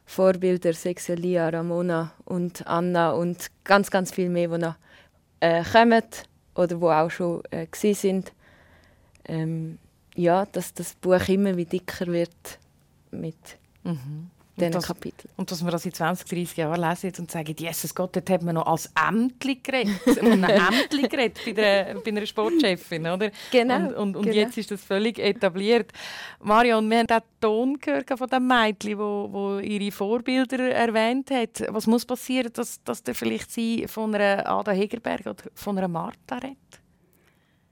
Vorbilder, Sexelia, Ramona und Anna und ganz, ganz viel mehr, die noch äh, kommen oder die auch schon äh, sind. Ähm, ja, dass das Buch immer wie dicker wird mit mhm diesen das, Kapitel. Und dass wir das in 20, 30 Jahren lesen und sagen, Jesus Gott, dort hat man noch als Ämtli geredet, ein Ämtli geredet bei, der, bei einer Sportchefin, oder? Genau. Und, und, und genau. jetzt ist das völlig etabliert. Marion, wir haben den Ton gehört von dem Mädchen, wo, wo ihre Vorbilder erwähnt hat. Was muss passieren, dass, dass der vielleicht sie von einer Ada Hegerberg oder von einer Martha redet?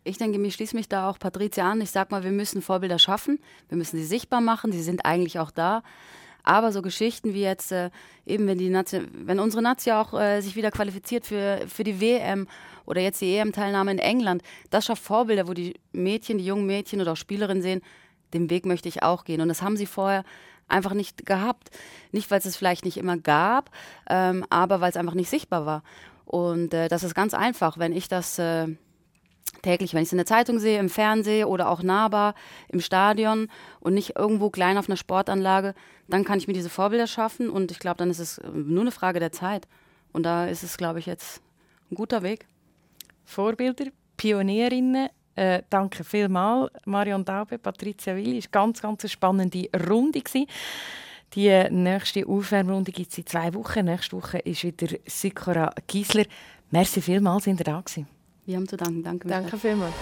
Ich denke, mir schließe mich da auch Patricia an. Ich sage mal, wir müssen Vorbilder schaffen. Wir müssen sie sichtbar machen. Sie sind eigentlich auch da. Aber so Geschichten wie jetzt äh, eben, wenn die Nazi wenn unsere Nazi auch äh, sich wieder qualifiziert für, für die WM oder jetzt die EM-Teilnahme in England, das schafft Vorbilder, wo die Mädchen, die jungen Mädchen oder auch Spielerinnen sehen, den Weg möchte ich auch gehen. Und das haben sie vorher einfach nicht gehabt. Nicht, weil es es vielleicht nicht immer gab, ähm, aber weil es einfach nicht sichtbar war. Und äh, das ist ganz einfach, wenn ich das äh, täglich, wenn ich es in der Zeitung sehe, im Fernsehen oder auch nahbar im Stadion und nicht irgendwo klein auf einer Sportanlage, dann kann ich mir diese Vorbilder schaffen und ich glaube, dann ist es nur eine Frage der Zeit. Und da ist es, glaube ich, jetzt ein guter Weg. Vorbilder, Pionierinnen, Äh, danke vielmals, Marion Daube, Patricia Willi. Es war ganz, ganz eine spannende Runde. Gewesen. Die nächste Aufwärmrunde gibt es in zwei Wochen. Nächste Woche ist wieder Sikora Giesler. Merci vielmals, sind ihr da gewesen. Wir haben zu danken. Danke, Danke vielmals.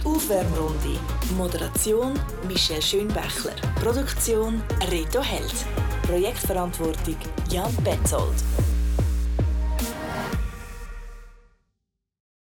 Die Aufwärmrunde. Moderation Michelle Schönbächler. Produktion Reto Held. Projektverantwortung Jan Betzold.